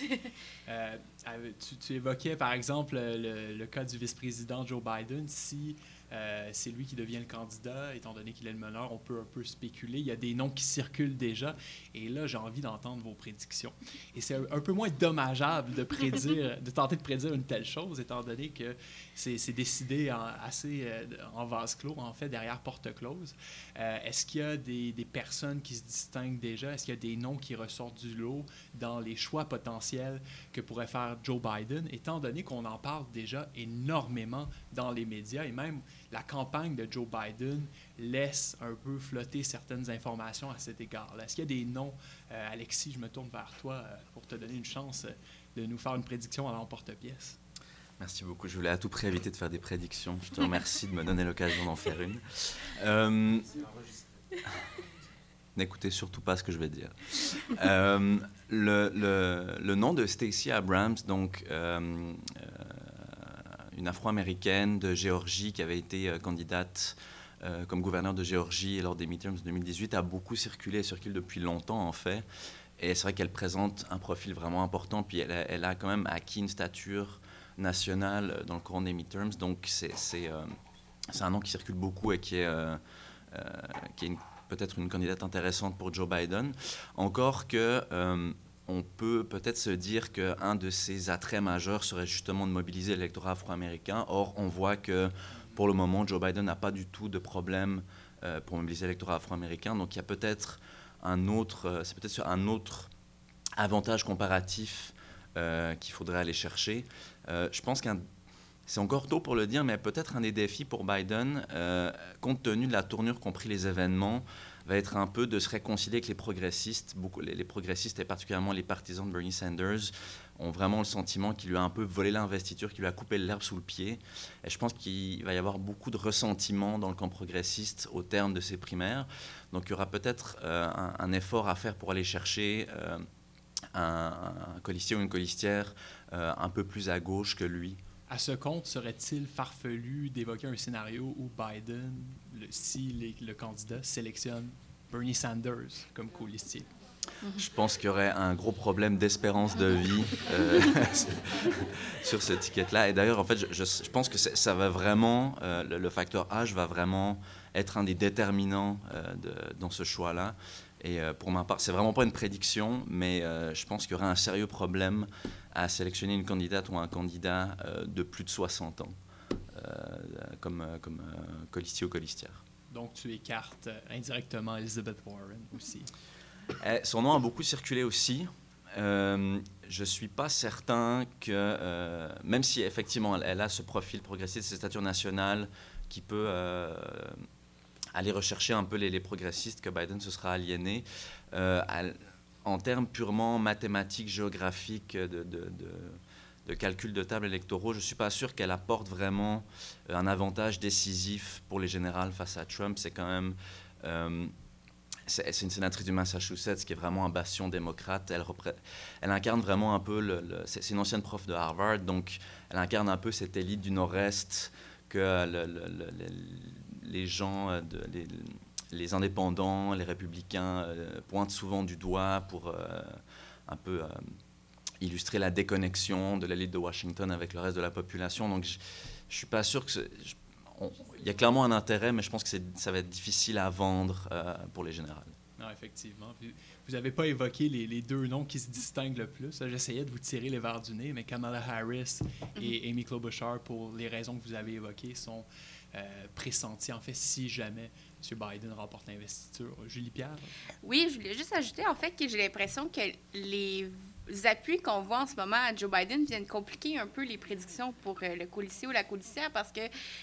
Euh. Euh, tu, tu évoquais par exemple le, le cas du vice-président Joe Biden. Si euh, c'est lui qui devient le candidat, étant donné qu'il est le meneur, on peut un peu spéculer. Il y a des noms qui circulent déjà. Et là, j'ai envie d'entendre vos prédictions. Et c'est un, un peu moins dommageable de prédire, de tenter de prédire une telle chose, étant donné que c'est c'est décidé en, assez euh, en vase clos, en fait, derrière porte close. Euh, Est-ce qu'il y a des, des personnes qui se distinguent déjà? Est-ce qu'il y a des noms qui ressortent du lot dans les choix potentiels que pourrait faire Joe Biden, étant donné qu'on en parle déjà énormément dans les médias et même la campagne de Joe Biden laisse un peu flotter certaines informations à cet égard. Est-ce qu'il y a des noms, euh, Alexis, je me tourne vers toi euh, pour te donner une chance euh, de nous faire une prédiction à l'emporte-pièce? Merci beaucoup. Je voulais à tout prix éviter de faire des prédictions. Je te remercie de me donner l'occasion d'en faire une. Euh, N'écoutez surtout pas ce que je vais dire. Euh, le, le- le nom de Stacey Abrams, donc euh, euh, une Afro-américaine de Géorgie qui avait été candidate comme gouverneur de Géorgie lors des midterms 2018, a beaucoup circulé, circule depuis longtemps en fait. Et c'est vrai qu'elle présente un profil vraiment important, puis elle a, elle a quand même acquis une stature nationale dans le courant des midterms, donc c'est un nom qui circule beaucoup et qui est, qui est une- peut-être une candidate intéressante pour Joe Biden. Encore que euh, on peut peut-être se dire qu'un de ses attraits majeurs serait justement de mobiliser l'électorat afro-américain. Or, on voit que pour le moment, Joe Biden n'a pas du tout de problème euh, pour mobiliser l'électorat afro-américain. Donc, il y a peut-être un autre, euh, c'est peut-être un autre avantage comparatif qu'il faudrait aller chercher. Je pense qu'un c'est encore tôt pour le dire, mais peut-être un des défis pour Biden, euh, compte tenu de la tournure qu'ont pris les événements, va être un peu de se réconcilier avec les progressistes. Les, progressistes et particulièrement les partisans de Bernie Sanders ont vraiment le sentiment qu'il lui a un peu volé l'investiture, qu'il lui a coupé l'herbe sous le pied. Et je pense qu'il va y avoir beaucoup de ressentiment dans le camp progressiste au terme de ces primaires. Donc il y aura peut-être euh, un, effort à faire pour aller chercher euh, un, un colistier ou une colistière un peu plus à gauche que lui. À ce compte, serait-il farfelu d'évoquer un scénario où Biden, si le candidat sélectionne Bernie Sanders comme colistier? Je pense qu'il y aurait un gros problème d'espérance de vie euh, sur ce ticket-là. Et d'ailleurs, en fait, je, pense que ça va vraiment, euh, le, facteur âge va vraiment être un des déterminants euh, dans ce choix-là. Et euh, pour ma part, c'est vraiment pas une prédiction, mais euh, je pense qu'il y aurait un sérieux problème à sélectionner une candidate ou un candidat euh, de plus de 60 ans comme, comme colistier ou colistière. Donc, tu écartes indirectement Elizabeth Warren aussi. Son nom a beaucoup circulé aussi. Euh, je ne suis pas certain que, euh, même si effectivement elle, elle a ce profil progressiste, cette stature nationale qui peut euh, aller rechercher un peu les, progressistes que Biden se sera aliéné, euh, en termes purement mathématiques, géographiques, de, de, de- calcul de table électoraux, je ne suis pas sûr qu'elle apporte vraiment un avantage décisif pour les générales face à Trump. C'est quand même... euh, c'est une sénatrice du Massachusetts qui est vraiment un bastion démocrate. Elle, incarne vraiment un peu, c'est une ancienne prof de Harvard, donc elle incarne un peu cette élite du Nord-Est que euh, les gens, euh, de, les, les indépendants, les républicains euh, pointent souvent du doigt pour euh, un peu euh, illustrer la déconnexion de l'élite de Washington avec le reste de la population. Donc je ne suis pas sûr que... il y a clairement un intérêt, mais je pense que ça va être difficile à vendre pour les générales. Non, effectivement. vous n'avez pas évoqué les, deux noms qui se distinguent le plus. J'essayais de vous tirer les verres du nez, mais Kamala Harris et mhm. Amy Klobuchar, pour les raisons que vous avez évoquées, sont euh, pressentis, en fait, si jamais M. Biden remporte l'investiture. Julie Pierre? Oui, je voulais juste ajouter, en fait, que j'ai l'impression que les appuis qu'on voit en ce moment à Joe Biden viennent compliquer un peu les prédictions pour euh, le coulissier ou la coulissière parce que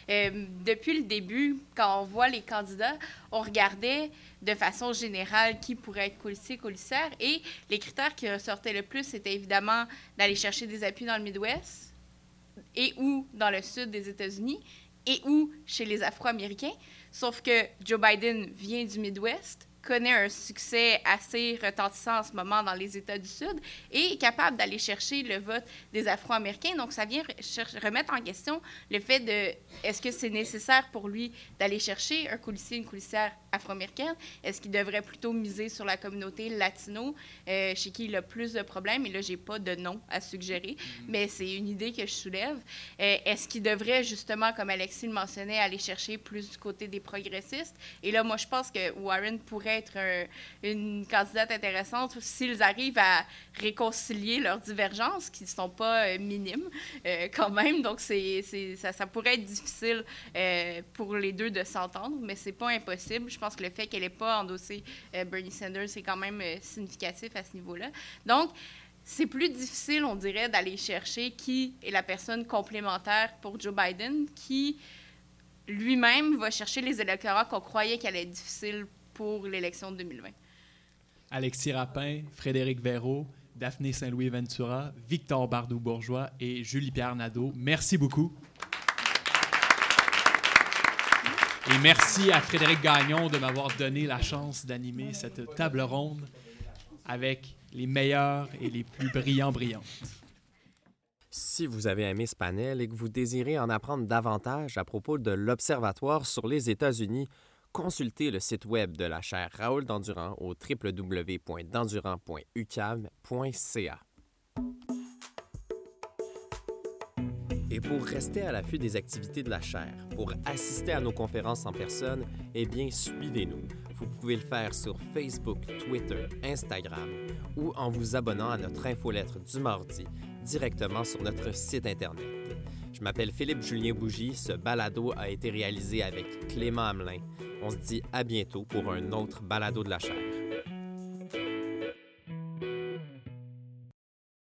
euh, depuis le début, quand on voit les candidats, on regardait de façon générale qui pourrait être coulissier, coulissière et les critères qui ressortaient le plus, c'était évidemment d'aller chercher des appuis dans le Midwest et ou dans le sud des États-Unis et ou chez les Afro-Américains. Sauf que Joe Biden vient du Midwest, connaît un succès assez retentissant en ce moment dans les États du Sud et est capable d'aller chercher le vote des Afro-Américains. Donc, ça vient remettre en question le fait de est-ce que c'est nécessaire pour lui d'aller chercher un coulissier, une coulissière afro-américaine? Est-ce qu'il devrait plutôt miser sur la communauté latino, euh, chez qui il a plus de problèmes? Et là, j'ai pas de nom à suggérer, mm-hmm. mais c'est une idée que je soulève. Euh, est-ce qu'il devrait, justement, comme Alexis le mentionnait, aller chercher plus du côté des progressistes? Et là, moi, je pense que Warren pourrait être une candidate intéressante s'ils arrivent à réconcilier leurs divergences, qui ne sont pas euh, minimes quand même. Donc, c'est, ça, ça, pourrait être difficile pour les deux de s'entendre, mais c'est pas impossible. Je pense que le fait qu'elle n'ait pas endossé euh, Bernie Sanders, c'est quand même euh, significatif à ce niveau-là. Donc, c'est plus difficile, on dirait, d'aller chercher qui est la personne complémentaire pour Joe Biden, qui lui-même va chercher les électorats qu'on croyait qu'elle allait être difficile pour l'élection de 2020. Alexis Rapin, Frédéric Véraud, Daphné Saint-Louis Ventura, Victor Bardou-Bourgeois et Julie-Pierre Nadeau. Merci beaucoup. Et merci à Frédéric Gagnon de m'avoir donné la chance d'animer cette table ronde avec les meilleurs et les plus brillants brillantes. Si vous avez aimé ce panel et que vous désirez en apprendre davantage à propos de l'Observatoire sur les États-Unis, consultez le site web de la chaire Raoul Dandurand au www.dandurand.ucam.ca. Et pour rester à l'affût des activités de la chaire, pour assister à nos conférences en personne, eh bien, suivez-nous. Vous pouvez le faire sur Facebook, Twitter, Instagram ou en vous abonnant à notre infolettre du mardi directement sur notre site Internet. Je m'appelle Philippe Julien Bougie. Ce balado a été réalisé avec Clément Hamelin. On se dit à bientôt pour un autre balado de la chaire.